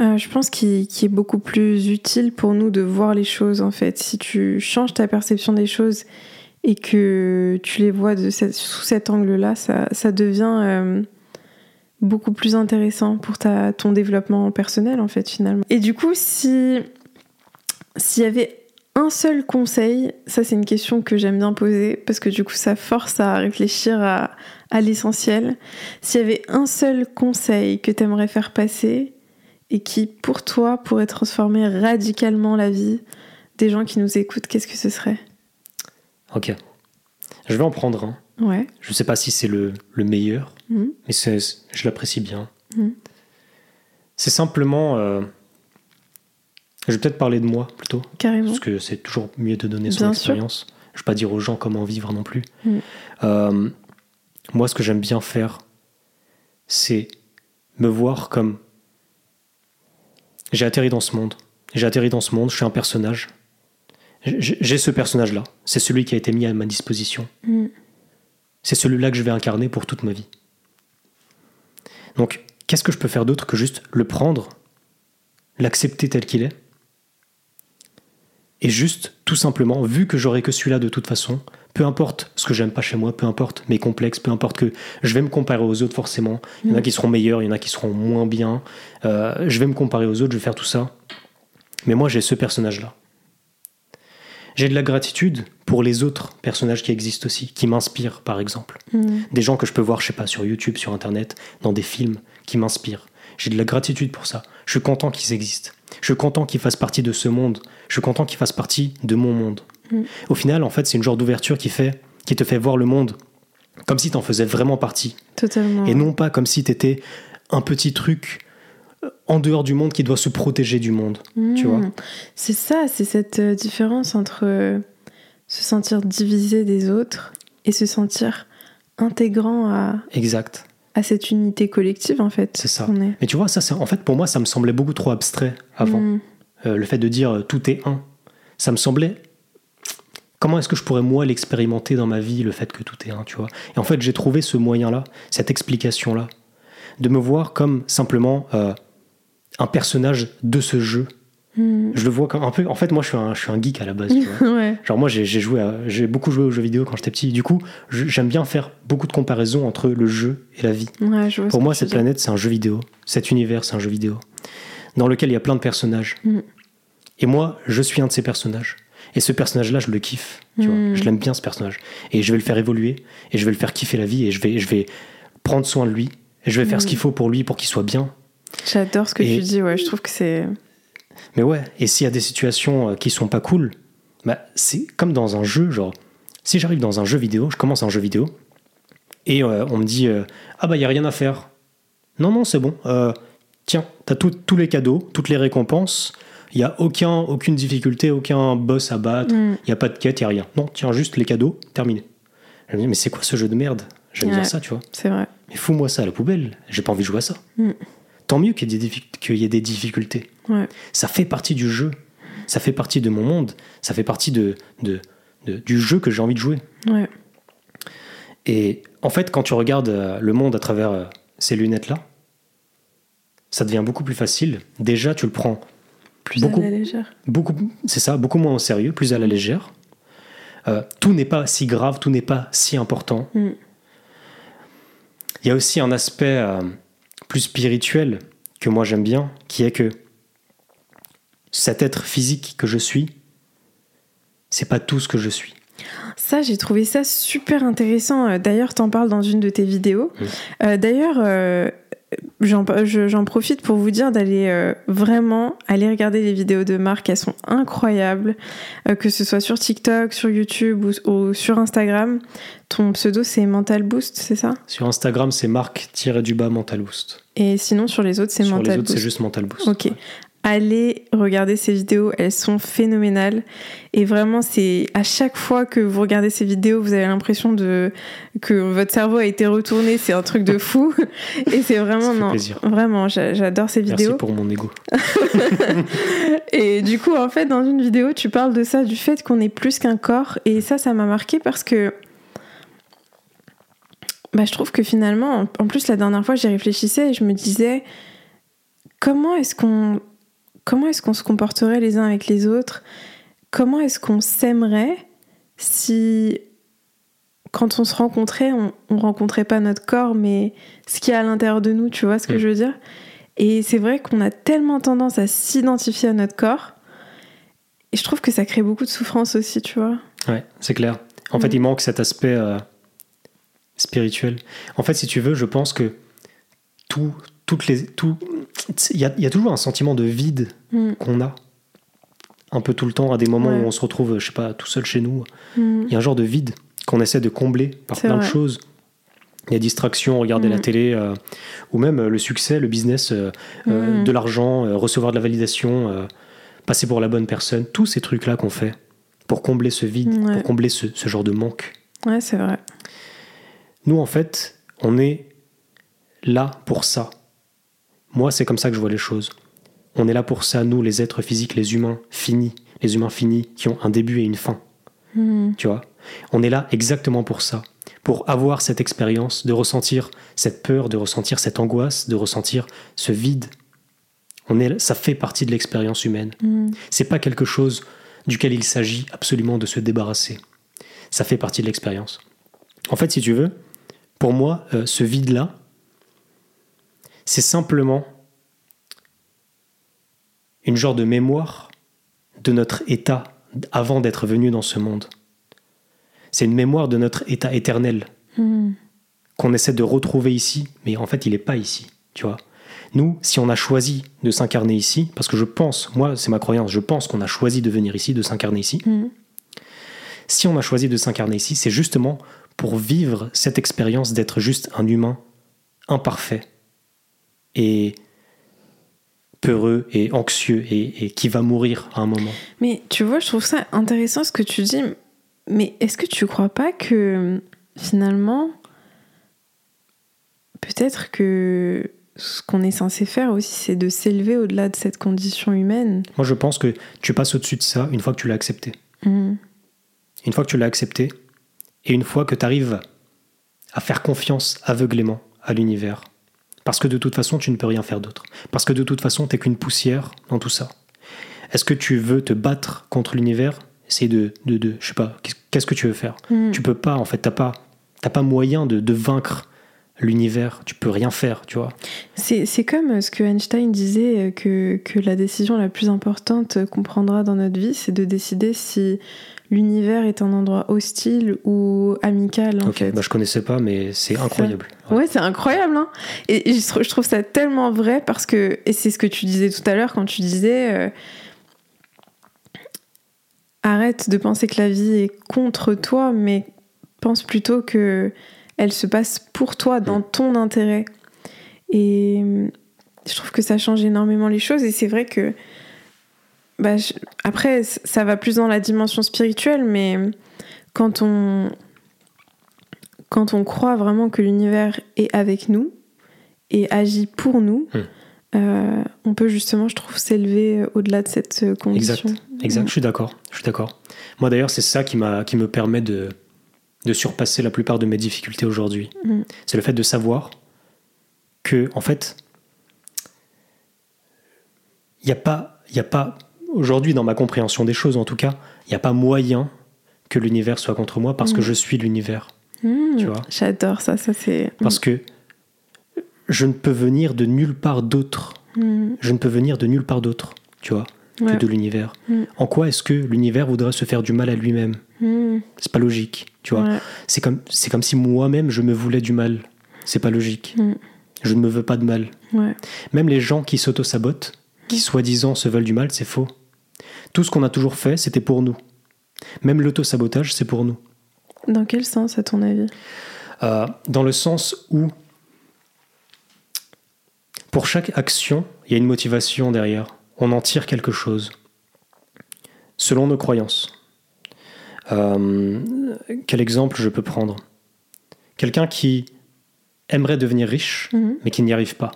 euh, je pense qui, qui est beaucoup plus utile pour nous de voir les choses en fait. Si tu changes ta perception des choses et que tu les vois de cette- sous cet angle-là, ça, ça devient beaucoup plus intéressant pour ta, ton développement personnel en fait finalement. Et du coup, si s'il y avait un seul conseil, ça c'est une question que j'aime bien poser parce que du coup ça force à réfléchir à, à l'essentiel. S'il y avait un seul conseil que tu aimerais faire passer et qui pour toi pourrait transformer radicalement la vie des gens qui nous écoutent, qu'est-ce que ce serait? Ok. Je vais en prendre un. Ouais. Je sais pas si c'est le, le meilleur, Mhm. mais c'est- je l'apprécie bien. Mhm. C'est simplement... euh, je vais peut-être parler de moi plutôt, Carrément. parce que c'est toujours mieux de donner son Bien sûr. expérience. Je vais pas dire aux gens comment vivre non plus. Mhm. Euh, moi, ce que j'aime bien faire, c'est me voir comme... J'ai atterri dans ce monde. J'ai atterri dans ce monde, je suis un personnage. J'ai j'ai ce personnage-là. C'est celui qui a été mis à ma disposition. Mm. C'est celui-là que je vais incarner pour toute ma vie. Donc, qu'est-ce que je peux faire d'autre que juste le prendre, l'accepter tel qu'il est, et juste, tout simplement, vu que j'aurai que celui-là de toute façon, peu importe ce que j'aime pas chez moi, peu importe mes complexes, peu importe que je vais me comparer aux autres forcément. Il y en a Mm. qui seront meilleurs, il y en a qui seront moins bien. Euh, je vais me comparer aux autres, je vais faire tout ça. Mais moi, j'ai ce personnage-là. J'ai de la gratitude pour les autres personnages qui existent aussi, qui m'inspirent par exemple. Mm. Des gens que je peux voir, je sais pas, sur YouTube, sur Internet, dans des films qui m'inspirent. J'ai de la gratitude pour ça. Je suis content qu'ils existent. Je suis content qu'ils fassent partie de ce monde. Je suis content qu'ils fassent partie de mon monde. Mm. Au final, en fait, c'est une genre d'ouverture qui fait, qui te fait voir le monde comme si t'en faisais vraiment partie. Totalement. Et non pas comme si t'étais un petit truc euh, en dehors du monde qui doit se protéger du monde. tu vois. Mm. C'est ça, c'est cette euh, différence entre euh, se sentir divisé des autres et se sentir intégrant à, Exact. À cette unité collective en fait. C'est ça. est. Mais tu vois, ça, en fait, pour moi, ça me semblait beaucoup trop abstrait avant. Mm. Euh, le fait de dire euh, tout est un, ça me semblait. Comment est-ce que je pourrais moi l'expérimenter dans ma vie, le fait que tout est un, tu vois? Et en fait, j'ai trouvé ce moyen-là, cette explication-là, de me voir comme simplement euh, un personnage de ce jeu. Mm. Je le vois comme un peu. En fait, moi, je suis un, je suis un geek à la base, tu vois. ouais. Genre moi j'ai joué j'ai beaucoup joué aux jeux vidéo quand j'étais petit. Du coup, j'aime bien faire beaucoup de comparaisons entre le jeu et la vie. Ouais, je Pour moi, cette planète, c'est un jeu vidéo. Cet univers, c'est un jeu vidéo. Dans lequel il y a plein de personnages. Mm. Et moi, je suis un de ces personnages. Et ce personnage-là, je le kiffe. Tu vois. Mm. Je l'aime bien, ce personnage. Et je vais le faire évoluer. Et je vais le faire kiffer la vie. Et je vais, je vais prendre soin de lui. Et je vais faire ce qu'il faut pour lui, pour qu'il soit bien. J'adore ce que Et- tu dis, ouais, je trouve que c'est. Mais ouais, et s'il y a des situations euh, qui sont pas cool, bah, c'est comme dans un jeu, genre, si j'arrive dans un jeu vidéo, je commence un jeu vidéo, et euh, on me dit, euh, ah bah il y a rien à faire. Non, non, c'est bon. Euh, tiens, t'as tous les cadeaux, toutes les récompenses, il n'y a aucun, aucune difficulté, aucun boss à battre, il Mm. n'y a pas de quête, il n'y a rien. Non, tiens, juste les cadeaux, terminé. Je me dis, mais c'est quoi ce jeu de merde? Je vais me Ouais. dire ça, tu vois. C'est vrai. Mais fous-moi ça à la poubelle, j'ai pas envie de jouer à ça. Mm. Tant mieux qu'il y, ait des diffi- qu'il y ait des difficultés Ouais. ça fait partie du jeu. Ça fait partie de mon monde, ça fait partie de, de, de- du jeu que j'ai envie de jouer. Ouais. Et en fait, quand tu regardes euh, le monde à travers euh, ces lunettes-là, ça devient beaucoup plus facile. Déjà, tu le prends Plus Beaucoup. à la légère. beaucoup, c'est ça, beaucoup moins au sérieux, plus à la légère. Euh, tout n'est pas si grave, tout n'est pas si important. Mm. Il y a aussi un aspect euh, plus spirituel que moi j'aime bien, qui est que cet être physique que je suis, c'est pas tout ce que je suis. Ça, j'ai trouvé ça super intéressant. Euh, D'ailleurs, t'en parles dans une de tes vidéos. Euh, D'ailleurs, euh, j'en je- j'en profite pour vous dire d'aller euh, vraiment aller regarder les vidéos de Marc. Elles sont incroyables, Euh, que ce soit sur TikTok, sur YouTube ou, ou sur Instagram. Ton pseudo, c'est Mental Boost, c'est ça? Sur Instagram, c'est Marc-du-bas Mental Boost. Et sinon, sur les autres, c'est Sur Mental les autres, Boost. c'est juste Mental Boost. Ok. Allez regarder ces vidéos, elles sont phénoménales. Et vraiment, c'est à chaque fois que vous regardez ces vidéos, vous avez l'impression de que votre cerveau a été retourné. C'est un truc de fou. Et c'est vraiment non, plaisir. vraiment, j'a- j'adore ces Merci vidéos. pour mon ego. Et du coup, en fait, dans une vidéo, tu parles de ça, du fait qu'on est plus qu'un corps. Et ça, ça m'a marqué parce que. Bah, je trouve que finalement, en- en plus, la dernière fois, j'y réfléchissais et je me disais comment est-ce qu'on comment est-ce qu'on se comporterait les uns avec les autres? Comment est-ce qu'on s'aimerait si quand on se rencontrait, on, on rencontrait pas notre corps, mais ce qu'il y a à l'intérieur de nous, tu vois ce que Mm. je veux dire? Et c'est vrai qu'on a tellement tendance à s'identifier à notre corps. Et je trouve que ça crée beaucoup de souffrance aussi, tu vois. Ouais, c'est clair. En fait, Mm. il manque cet aspect euh, spirituel. En fait, si tu veux, je pense que tout, toutes les, tout, il y y a toujours un sentiment de vide Mm. qu'on a un peu tout le temps à des moments Ouais. où on se retrouve, je sais pas, tout seul chez nous. Mm. Il y a un genre de vide qu'on essaie de combler par plein de choses. Il y a distraction, regarder Mm. la télé, euh, ou même euh, le succès, le business, euh, Mm. de l'argent, recevoir de la validation, passer pour la bonne personne. Tous ces trucs-là qu'on fait pour combler ce vide, Ouais. pour combler ce, ce genre de manque. Ouais, c'est vrai. Nous, en fait, on est là pour ça. Moi, c'est comme ça que je vois les choses. On est là pour ça, nous, les êtres physiques, les humains finis, les humains finis qui ont un début et une fin. Mm. Tu vois? On est là exactement pour ça. Pour avoir cette expérience, de ressentir cette peur, de ressentir cette angoisse, de ressentir ce vide. On est, ça fait partie de l'expérience humaine. Mm. C'est pas quelque chose duquel il s'agit absolument de se débarrasser. Ça fait partie de l'expérience. En fait, si tu veux, pour moi, euh, ce vide-là, c'est simplement une genre de mémoire de notre état avant d'être venu dans ce monde. C'est une mémoire de notre état éternel Mm. qu'on essaie de retrouver ici, mais en fait, il n'est pas ici, tu vois. Nous, si on a choisi de s'incarner ici, parce que je pense, moi, c'est ma croyance, je pense qu'on a choisi de venir ici, de s'incarner ici. Mm. Si on a choisi de s'incarner ici, c'est justement pour vivre cette expérience d'être juste un humain imparfait et peureux et anxieux et, et qui va mourir à un moment. Mais tu vois, je trouve ça intéressant ce que tu dis. Mais est-ce que tu crois pas que finalement, peut-être que ce qu'on est censé faire aussi, c'est de s'élever au-delà de cette condition humaine? Moi, je pense que tu passes au-dessus de ça une fois que tu l'as accepté. Mm. Une fois que tu l'as accepté, et une fois que tu arrives à faire confiance aveuglément à l'univers, parce que de toute façon, tu ne peux rien faire d'autre. Parce que de toute façon, tu qu'une poussière dans tout ça. Est-ce que tu veux te battre contre l'univers? Essayer de, de, de, je sais pas, qu'est- qu'est-ce que tu veux faire? Mm. Tu peux pas, en fait, t'as pas, t'as pas moyen de, de vaincre l'univers. Tu peux rien faire, tu vois. C'est comme ce que Einstein disait, euh, que, que la décision la plus importante qu'on prendra dans notre vie, c'est de décider si l'univers est un endroit hostile ou amical, en Ok, fait. bah, je connaissais pas, mais c'est incroyable. Ouais, c'est incroyable. Hein et je trouve ça tellement vrai parce que, et c'est ce que tu disais tout à l'heure quand tu disais, euh, arrête de penser que la vie est contre toi, mais pense plutôt que elle se passe pour toi, dans ton intérêt. Et euh, je trouve que ça change énormément les choses. Et c'est vrai que, bah, je- après, ça va plus dans la dimension spirituelle, mais quand on quand on croit vraiment que l'univers est avec nous et agit pour nous, Hmm. euh, on peut justement, je trouve, s'élever au-delà de cette euh, condition. Exact, exact. Je suis d'accord. Je suis d'accord. Moi d'ailleurs, c'est ça qui m'a, qui me permet de, de surpasser la plupart de mes difficultés aujourd'hui. Mm. C'est le fait de savoir que, en fait, il n'y a pas, il y a pas aujourd'hui dans ma compréhension des choses, en tout cas, il n'y a pas moyen que l'univers soit contre moi parce que Mm. je suis l'univers. Mm. Tu vois? J'adore ça, ça c'est. Parce que je ne peux venir de nulle part d'autre. Je ne peux venir de nulle part d'autre, tu vois, Ouais. que de l'univers. Mm. En quoi est-ce que l'univers voudrait se faire du mal à lui-même Mm. C'est pas logique, tu vois. Ouais. C'est comme, c'est comme si moi-même je me voulais du mal. C'est pas logique. Mm. Je ne me veux pas de mal. Ouais. Même les gens qui s'auto-sabotent, qui soi-disant se veulent du mal, c'est faux. Tout ce qu'on a toujours fait, c'était pour nous. Même l'auto-sabotage, c'est pour nous. Dans quel sens, à ton avis? Euh, dans le sens où, pour chaque action, il y a une motivation derrière. On en tire quelque chose. Selon nos croyances. Euh, quel exemple je peux prendre? Quelqu'un qui aimerait devenir riche, Mhm. mais qui n'y arrive pas.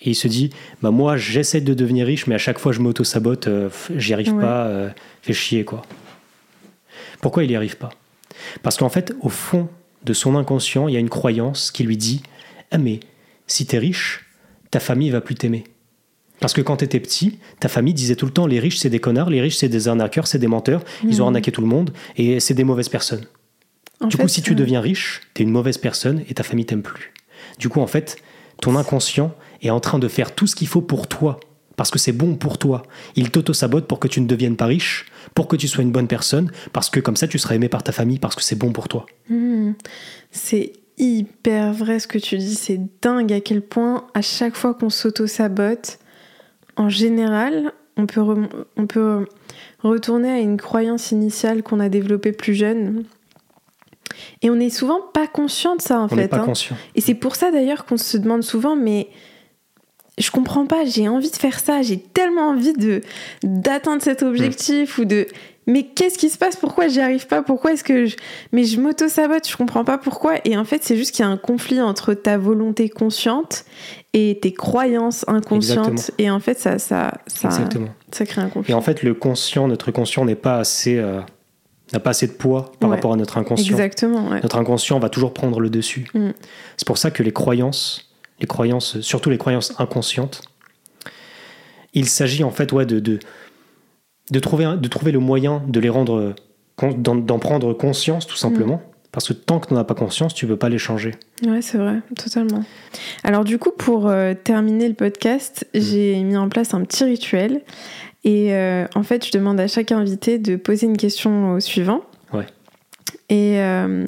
Et il se dit, bah moi j'essaie de devenir riche, mais à chaque fois je m'auto-sabote, euh, j'y arrive Ouais. pas, euh, fait chier quoi. Pourquoi il n'y arrive pas? Parce qu'en fait, au fond de son inconscient, il y a une croyance qui lui dit, ah mais si t'es riche, ta famille va plus t'aimer. Parce que quand t'étais petit, ta famille disait tout le temps, les riches c'est des connards, les riches c'est des arnaqueurs, c'est des menteurs, ils ont Mhm. arnaqué tout le monde, et c'est des mauvaises personnes. En Du fait, coup, si tu euh, deviens riche, t'es une mauvaise personne et ta famille t'aime plus. Du coup, en fait, ton inconscient est en train de faire tout ce qu'il faut pour toi, parce que c'est bon pour toi. Il t'auto-sabote pour que tu ne deviennes pas riche, pour que tu sois une bonne personne, parce que comme ça, tu seras aimé par ta famille, parce que c'est bon pour toi. Hmm. C'est hyper vrai ce que tu dis, c'est dingue à quel point à chaque fois qu'on s'auto-sabote, en général, on peut, on peut retourner à une croyance initiale qu'on a développée plus jeune. Et on n'est souvent pas conscient de ça en On fait. pas hein. conscient. Et c'est pour ça d'ailleurs qu'on se demande souvent, mais je comprends pas, j'ai envie de faire ça, j'ai tellement envie de d'atteindre cet objectif ou de. Mais qu'est-ce qui se passe? Pourquoi j'y arrive pas? Pourquoi est-ce que je. Mais je m'auto-sabote, je comprends pas pourquoi. Et en fait, c'est juste qu'il y a un conflit entre ta volonté consciente et tes croyances inconscientes. Exactement. Et en fait, ça, ça, ça, Exactement. ça crée un conflit. Et en fait, le conscient, notre conscient n'est pas assez, euh, n'a pas assez de poids par Ouais. rapport à notre inconscient. Exactement, ouais. Notre inconscient va toujours prendre le dessus. Mm. C'est pour ça que les croyances, les croyances, surtout les croyances inconscientes, il s'agit en fait ouais, de, de, de, trouver, de trouver le moyen de les rendre, d'en prendre conscience tout simplement. Parce que tant que tu n'en as pas conscience, tu ne peux pas les changer. Ouais, c'est vrai, totalement. Alors du coup, pour euh, terminer le podcast, Mm. j'ai mis en place un petit rituel. Et euh, en fait, je demande à chaque invité de poser une question au suivant. Ouais. Et euh,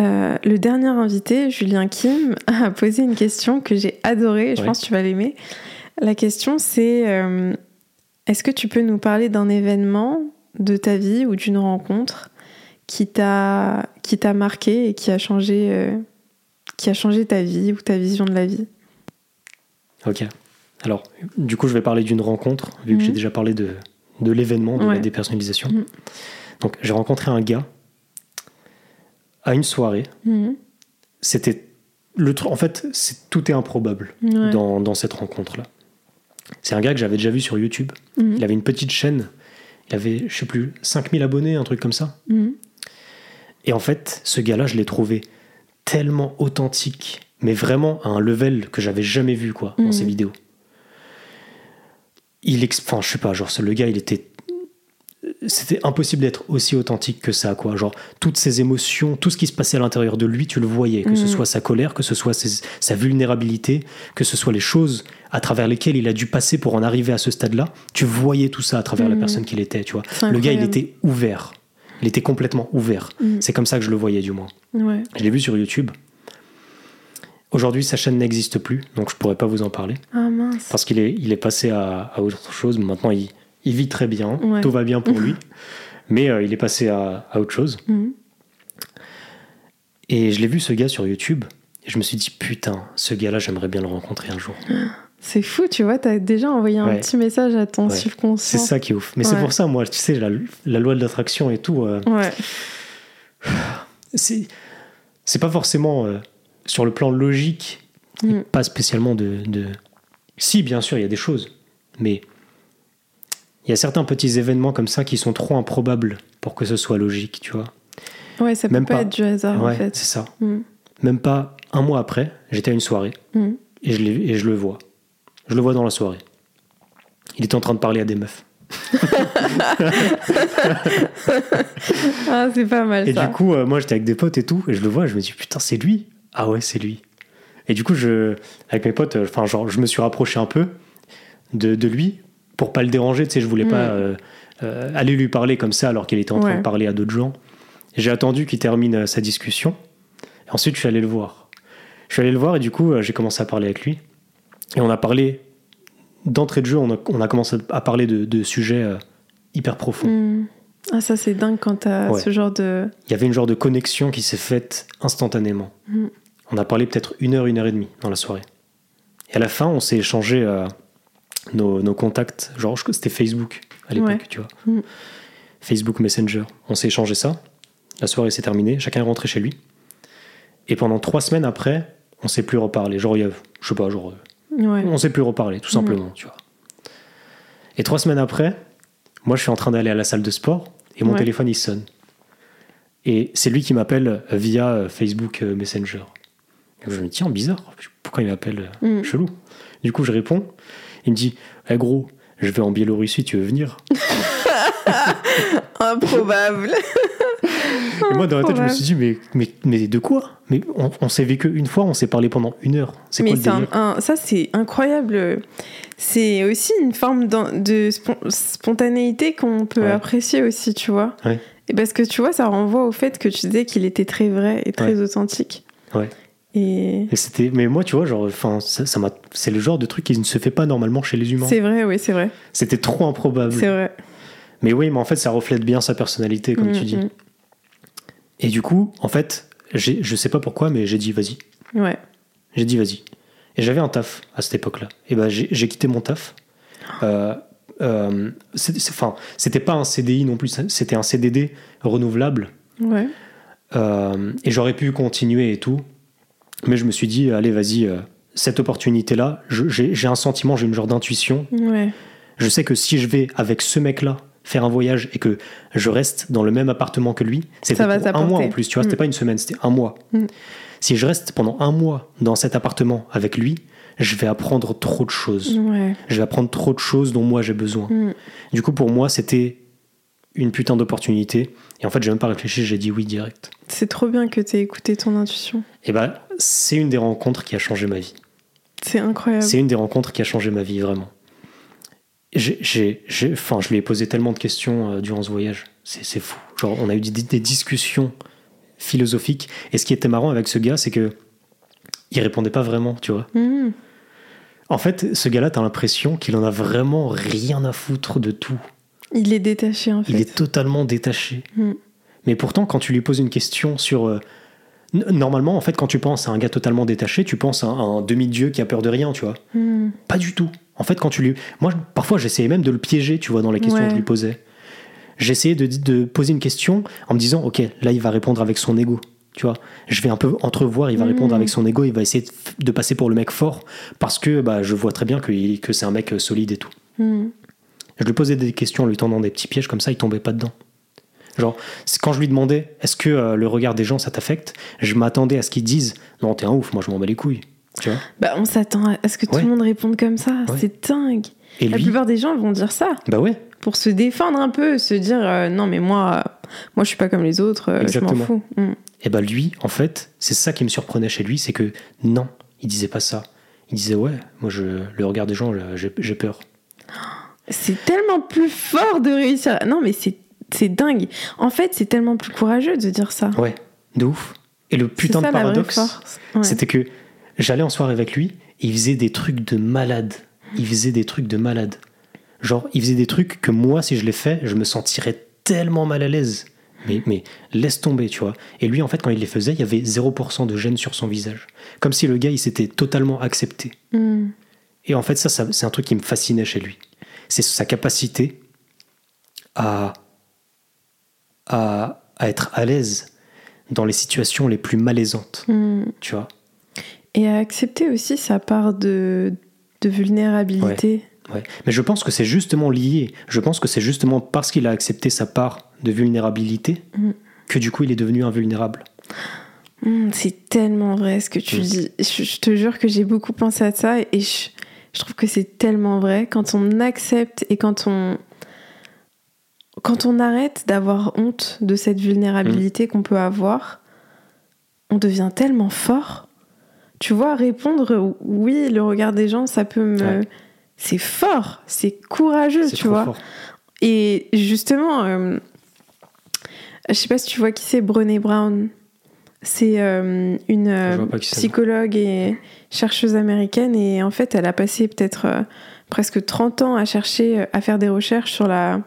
euh, le dernier invité, Julien Kim, a posé une question que j'ai adorée. Je Ouais. pense que tu vas l'aimer. La question, c'est est-ce que tu peux nous parler d'un événement de ta vie ou d'une rencontre qui t'a qui t'a marqué et qui a changé euh, qui a changé ta vie ou ta vision de la vie? Ok. Alors, du coup, je vais parler d'une rencontre, vu que Mhm. j'ai déjà parlé de, de l'événement, de Ouais. la dépersonnalisation. Mhm. Donc, j'ai rencontré un gars à une soirée. Mhm. C'était le En fait, c'est tout est improbable Ouais. dans, dans cette rencontre-là. C'est un gars que j'avais déjà vu sur YouTube. Mhm. Il avait une petite chaîne. Il avait, je sais plus, 5000 abonnés, un truc comme ça. Mhm. Et en fait, ce gars-là, je l'ai trouvé tellement authentique, mais vraiment à un level que j'avais jamais vu quoi dans Mhm. ses vidéos. Il, ex- enfin, je sais pas, genre, le gars, il était, c'était impossible d'être aussi authentique que ça quoi. Genre, toutes ses émotions, tout ce qui se passait à l'intérieur de lui, tu le voyais, que ce Mhm. soit sa colère, que ce soit ses- sa vulnérabilité, que ce soit les choses à travers lesquelles il a dû passer pour en arriver à ce stade-là. Tu voyais tout ça à travers la Mhm. personne qu'il était, tu vois. Le gars, il était ouvert. Il était complètement ouvert. Mhm. C'est comme ça que je le voyais, du moins. Ouais. Je l'ai vu sur YouTube. Aujourd'hui, sa chaîne n'existe plus, donc je pourrais pas vous en parler. Ah mince. Parce qu'il est, il est passé à, à autre chose. Maintenant, il, il vit très bien. Ouais. Tout va bien pour lui. Mais euh, il est passé à, à autre chose. Mhm. Et je l'ai vu, ce gars, sur YouTube. Et je me suis dit, putain, ce gars-là, j'aimerais bien le rencontrer un jour. C'est fou, tu vois, t'as déjà envoyé un Ouais. petit message à ton Ouais. subconscient. C'est ça qui est ouf. Mais c'est pour ça, moi, tu sais, la, la loi de l'attraction et tout, euh, Ouais. c'est pas forcément euh, sur le plan logique, Mm. pas spécialement de, de, Si, bien sûr, il y a des choses. Mais il y a certains petits événements comme ça qui sont trop improbables pour que ce soit logique, tu vois. Ouais, ça peut Même pas, pas. être du hasard ouais, en fait. c'est ça. Mm. Même pas un mois après, j'étais à une soirée Mm. et je, l'ai- et je le vois. Je le vois dans la soirée. Il était en train de parler à des meufs. Ah, c'est pas mal Et ça. du coup, euh, moi j'étais avec des potes et tout, et je le vois, je me dis putain, c'est lui. Ah ouais, c'est lui. Et du coup, je, avec mes potes, euh, enfin, genre, je me suis rapproché un peu de, de lui pour pas le déranger. Tu sais, je voulais pas Mm. euh, euh, aller lui parler comme ça alors qu'il était en train de parler à d'autres gens. J'ai attendu qu'il termine euh, sa discussion. Et ensuite, je suis allé le voir. Je suis allé le voir et du coup, j'ai commencé à parler avec lui. Et on a parlé, d'entrée de jeu, on a, on a commencé à parler de, de sujets hyper profonds. Mm. Ah, ça c'est dingue quand t'as Ouais. ce genre de. il y avait une genre de connexion qui s'est faite instantanément. Mm. On a parlé peut-être une heure, une heure et demie dans la soirée. Et à la fin, on s'est échangé euh, nos, nos contacts. Genre, c'était Facebook à l'époque, Ouais. tu vois. Mm. Facebook Messenger. On s'est échangé ça. La soirée s'est terminée. Chacun est rentré chez lui. Et pendant trois semaines après, on s'est plus reparlé. Genre, il y a, je sais pas, genre, euh, Ouais. on s'est plus reparlé, tout simplement, tu vois. Et trois semaines après, moi, je suis en train d'aller à la salle de sport et mon Ouais. téléphone, il sonne. Et c'est lui qui m'appelle via euh, Facebook euh, Messenger. Et je me dis, tiens, bizarre, pourquoi il m'appelle Mm. chelou? Du coup, je réponds. Il me dit, eh gros, je vais en Biélorussie, tu veux venir Improbable. Et moi, dans la tête, je me suis dit, mais, mais, mais de quoi Mais on, on s'est vu qu'une fois, on s'est parlé pendant une heure. C'est quoi le c'est un- délire un- ça, c'est incroyable. C'est aussi une forme de spon- spontanéité qu'on peut Ouais. apprécier aussi, tu vois. Ouais. Et parce que tu vois, ça renvoie au fait que tu disais qu'il était très vrai et très Ouais. authentique. Ouais. Et Et c'était, mais moi, tu vois, genre, enfin, ça, ça m'a, c'est le genre de truc qui ne se fait pas normalement chez les humains. c'est vrai, oui, c'est vrai. C'était trop improbable. C'est vrai. Mais oui, mais en fait, ça reflète bien sa personnalité, comme Mm, tu dis. mm. Et du coup, en fait, je sais pas pourquoi, mais j'ai dit vas-y. Ouais. J'ai dit vas-y. Et j'avais un taf à cette époque-là. Et ben j'ai, j'ai quitté mon taf. Euh, euh, Enfin, c'était pas un CDI non plus, c'était un CDD renouvelable. Ouais. Euh, et j'aurais pu continuer et tout. Mais je me suis dit, allez, vas-y, euh, cette opportunité-là, j'ai, un sentiment, j'ai une genre d'intuition. Ouais. Je sais que si je vais avec ce mec-là faire un voyage et que je reste dans le même appartement que lui, c'était un mois en plus, tu vois, c'était Mm. pas une semaine, c'était un mois. Mm. Si je reste pendant un mois dans cet appartement avec lui, je vais apprendre trop de choses. Ouais. Je vais apprendre trop de choses dont moi j'ai besoin. Mm. Du coup, pour moi, c'était une putain d'opportunité. Et en fait, j'ai même pas réfléchi, j'ai dit oui direct. C'est trop bien que tu aies écouté ton intuition. Et ben, c'est une des rencontres qui a changé ma vie. C'est incroyable. C'est une des rencontres qui a changé ma vie, vraiment. J'ai, j'ai- j'ai- enfin, je lui ai posé tellement de questions euh, durant ce voyage. C'est, c'est fou. Genre, on a eu des, des discussions philosophiques. Et ce qui était marrant avec ce gars, c'est que il répondait pas vraiment, tu vois. Mm. En fait, ce gars-là, t'as l'impression qu'il en a vraiment rien à foutre de tout. Il est détaché en fait. Il est totalement détaché. Mm. Mais pourtant, quand tu lui poses une question sur. Normalement, en fait, quand tu penses à un gars totalement détaché, tu penses à un, un demi-dieu qui a peur de rien, tu vois. Mm. Pas du tout. En fait, quand tu lui. Moi, parfois, j'essayais même de le piéger, tu vois, dans les questions Ouais. que je lui posais. J'essayais de, de poser une question en me disant, OK, là, il va répondre avec son ego. Tu vois, je vais un peu entrevoir, il va répondre avec son ego, il va essayer de, de passer pour le mec fort parce que bah, je vois très bien que, que c'est un mec euh, solide et tout. Mm. Je lui posais des questions en lui tendant des petits pièges comme ça, il tombait pas dedans. Genre, quand je lui demandais est-ce que euh, le regard des gens ça t'affecte, je m'attendais à ce qu'ils disent non, t'es un ouf, moi je m'en bats les couilles. Tu vois? Bah, on s'attend à ce que tout le monde réponde comme ça. Ouais. C'est dingue. Et La lui, plupart des gens vont dire ça bah ouais, pour se défendre un peu, se dire euh, non mais moi, moi je suis pas comme les autres, euh, je m'en fous. Mm. et bah lui, en fait, c'est ça qui me surprenait chez lui, c'est que non, il disait pas ça. Il disait ouais, moi je, le regard des gens, j'ai peur. C'est tellement plus fort de réussir. Non mais c'est c'est dingue. En fait, c'est tellement plus courageux de dire ça. Ouais, de ouf. Et le putain ça de paradoxe. Ouais. c'était que j'allais en soirée avec lui et il faisait des trucs de malade. Il faisait des trucs de malade. Genre, il faisait des trucs que moi, si je les fais, je me sentirais tellement mal à l'aise. Mais, mais laisse tomber, tu vois. Et lui, en fait, quand il les faisait, il y avait 0% de gêne sur son visage. Comme si le gars, il s'était totalement accepté. Mm. Et en fait, ça, ça c'est un truc qui me fascinait chez lui. C'est sa capacité à, à, à être à l'aise dans les situations les plus malaisantes, Mm. tu vois. Et à accepter aussi sa part de de vulnérabilité. Ouais. Mais je pense que c'est justement lié. Je pense que c'est justement parce qu'il a accepté sa part de vulnérabilité Mm. que du coup il est devenu invulnérable. Hmm, c'est tellement vrai ce que tu dis. Je, je te jure que j'ai beaucoup pensé à ça et je, je trouve que c'est tellement vrai. Quand on accepte et quand on, quand on arrête d'avoir honte de cette Mm. vulnérabilité qu'on peut avoir, on devient tellement fort. Tu vois, répondre oui, le regard des gens, ça peut me. Ouais. C'est fort, c'est courageux, tu trop vois. fort. Et justement, euh, je sais pas si tu vois qui c'est Brené Brown. C'est euh, une euh, psychologue et chercheuse américaine et en fait elle a passé peut-être euh, presque 30 ans à chercher, euh, à faire des recherches sur la,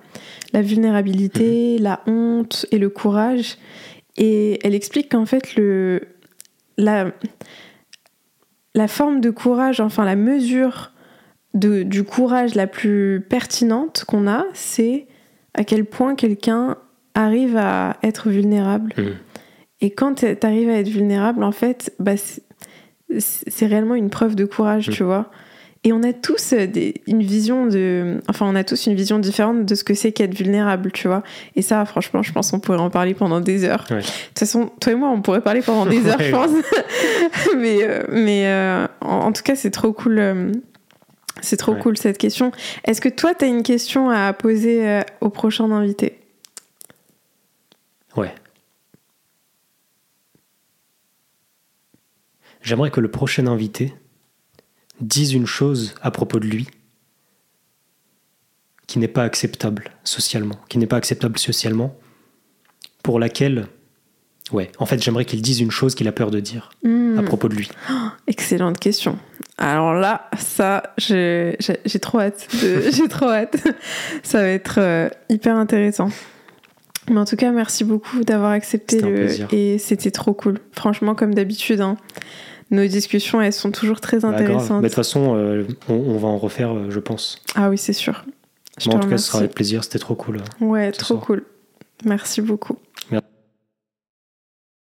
la Mhm. vulnérabilité, la honte et le courage. Et elle explique qu'en fait le, la, la forme de courage, enfin la mesure de, du courage la plus pertinente qu'on a, c'est à quel point quelqu'un arrive à être vulnérable. Mm. Et quand tu arrives à être vulnérable, en fait, bah, c'est- réellement une preuve de courage, Mm. tu vois. Et on a tous euh, des- une vision de. Enfin, on a tous une vision différente de ce que c'est qu'être vulnérable, tu vois. Et ça, franchement, je pense qu'on pourrait en parler pendant des heures. Ouais. De toute façon, toi et moi, on pourrait parler pendant des heures, Ouais, je pense. mais euh, mais euh, en, en tout cas, c'est trop cool. euh, c'est trop Ouais. cool cette question. Est-ce que toi, tu as une question à poser euh, au prochain invité? Ouais. J'aimerais que le prochain invité dise une chose à propos de lui qui n'est pas acceptable socialement, qui n'est pas acceptable socialement, pour laquelle, ouais, en fait, j'aimerais qu'il dise une chose qu'il a peur de dire Hmm. à propos de lui. Excellente question. Alors là, ça, j'ai trop hâte. J'ai trop hâte. Ça va être euh, hyper intéressant. Mais en tout cas, merci beaucoup d'avoir accepté le. Et c'était trop cool. Franchement, comme d'habitude, hein, nos discussions, elles sont toujours très Bah, intéressantes. Mais de toute façon, euh, on, on va en refaire, euh, je pense. Ah oui, c'est sûr. Te en tout cas, ce sera avec plaisir, c'était trop cool. Ouais, ce trop soir. cool. Merci beaucoup.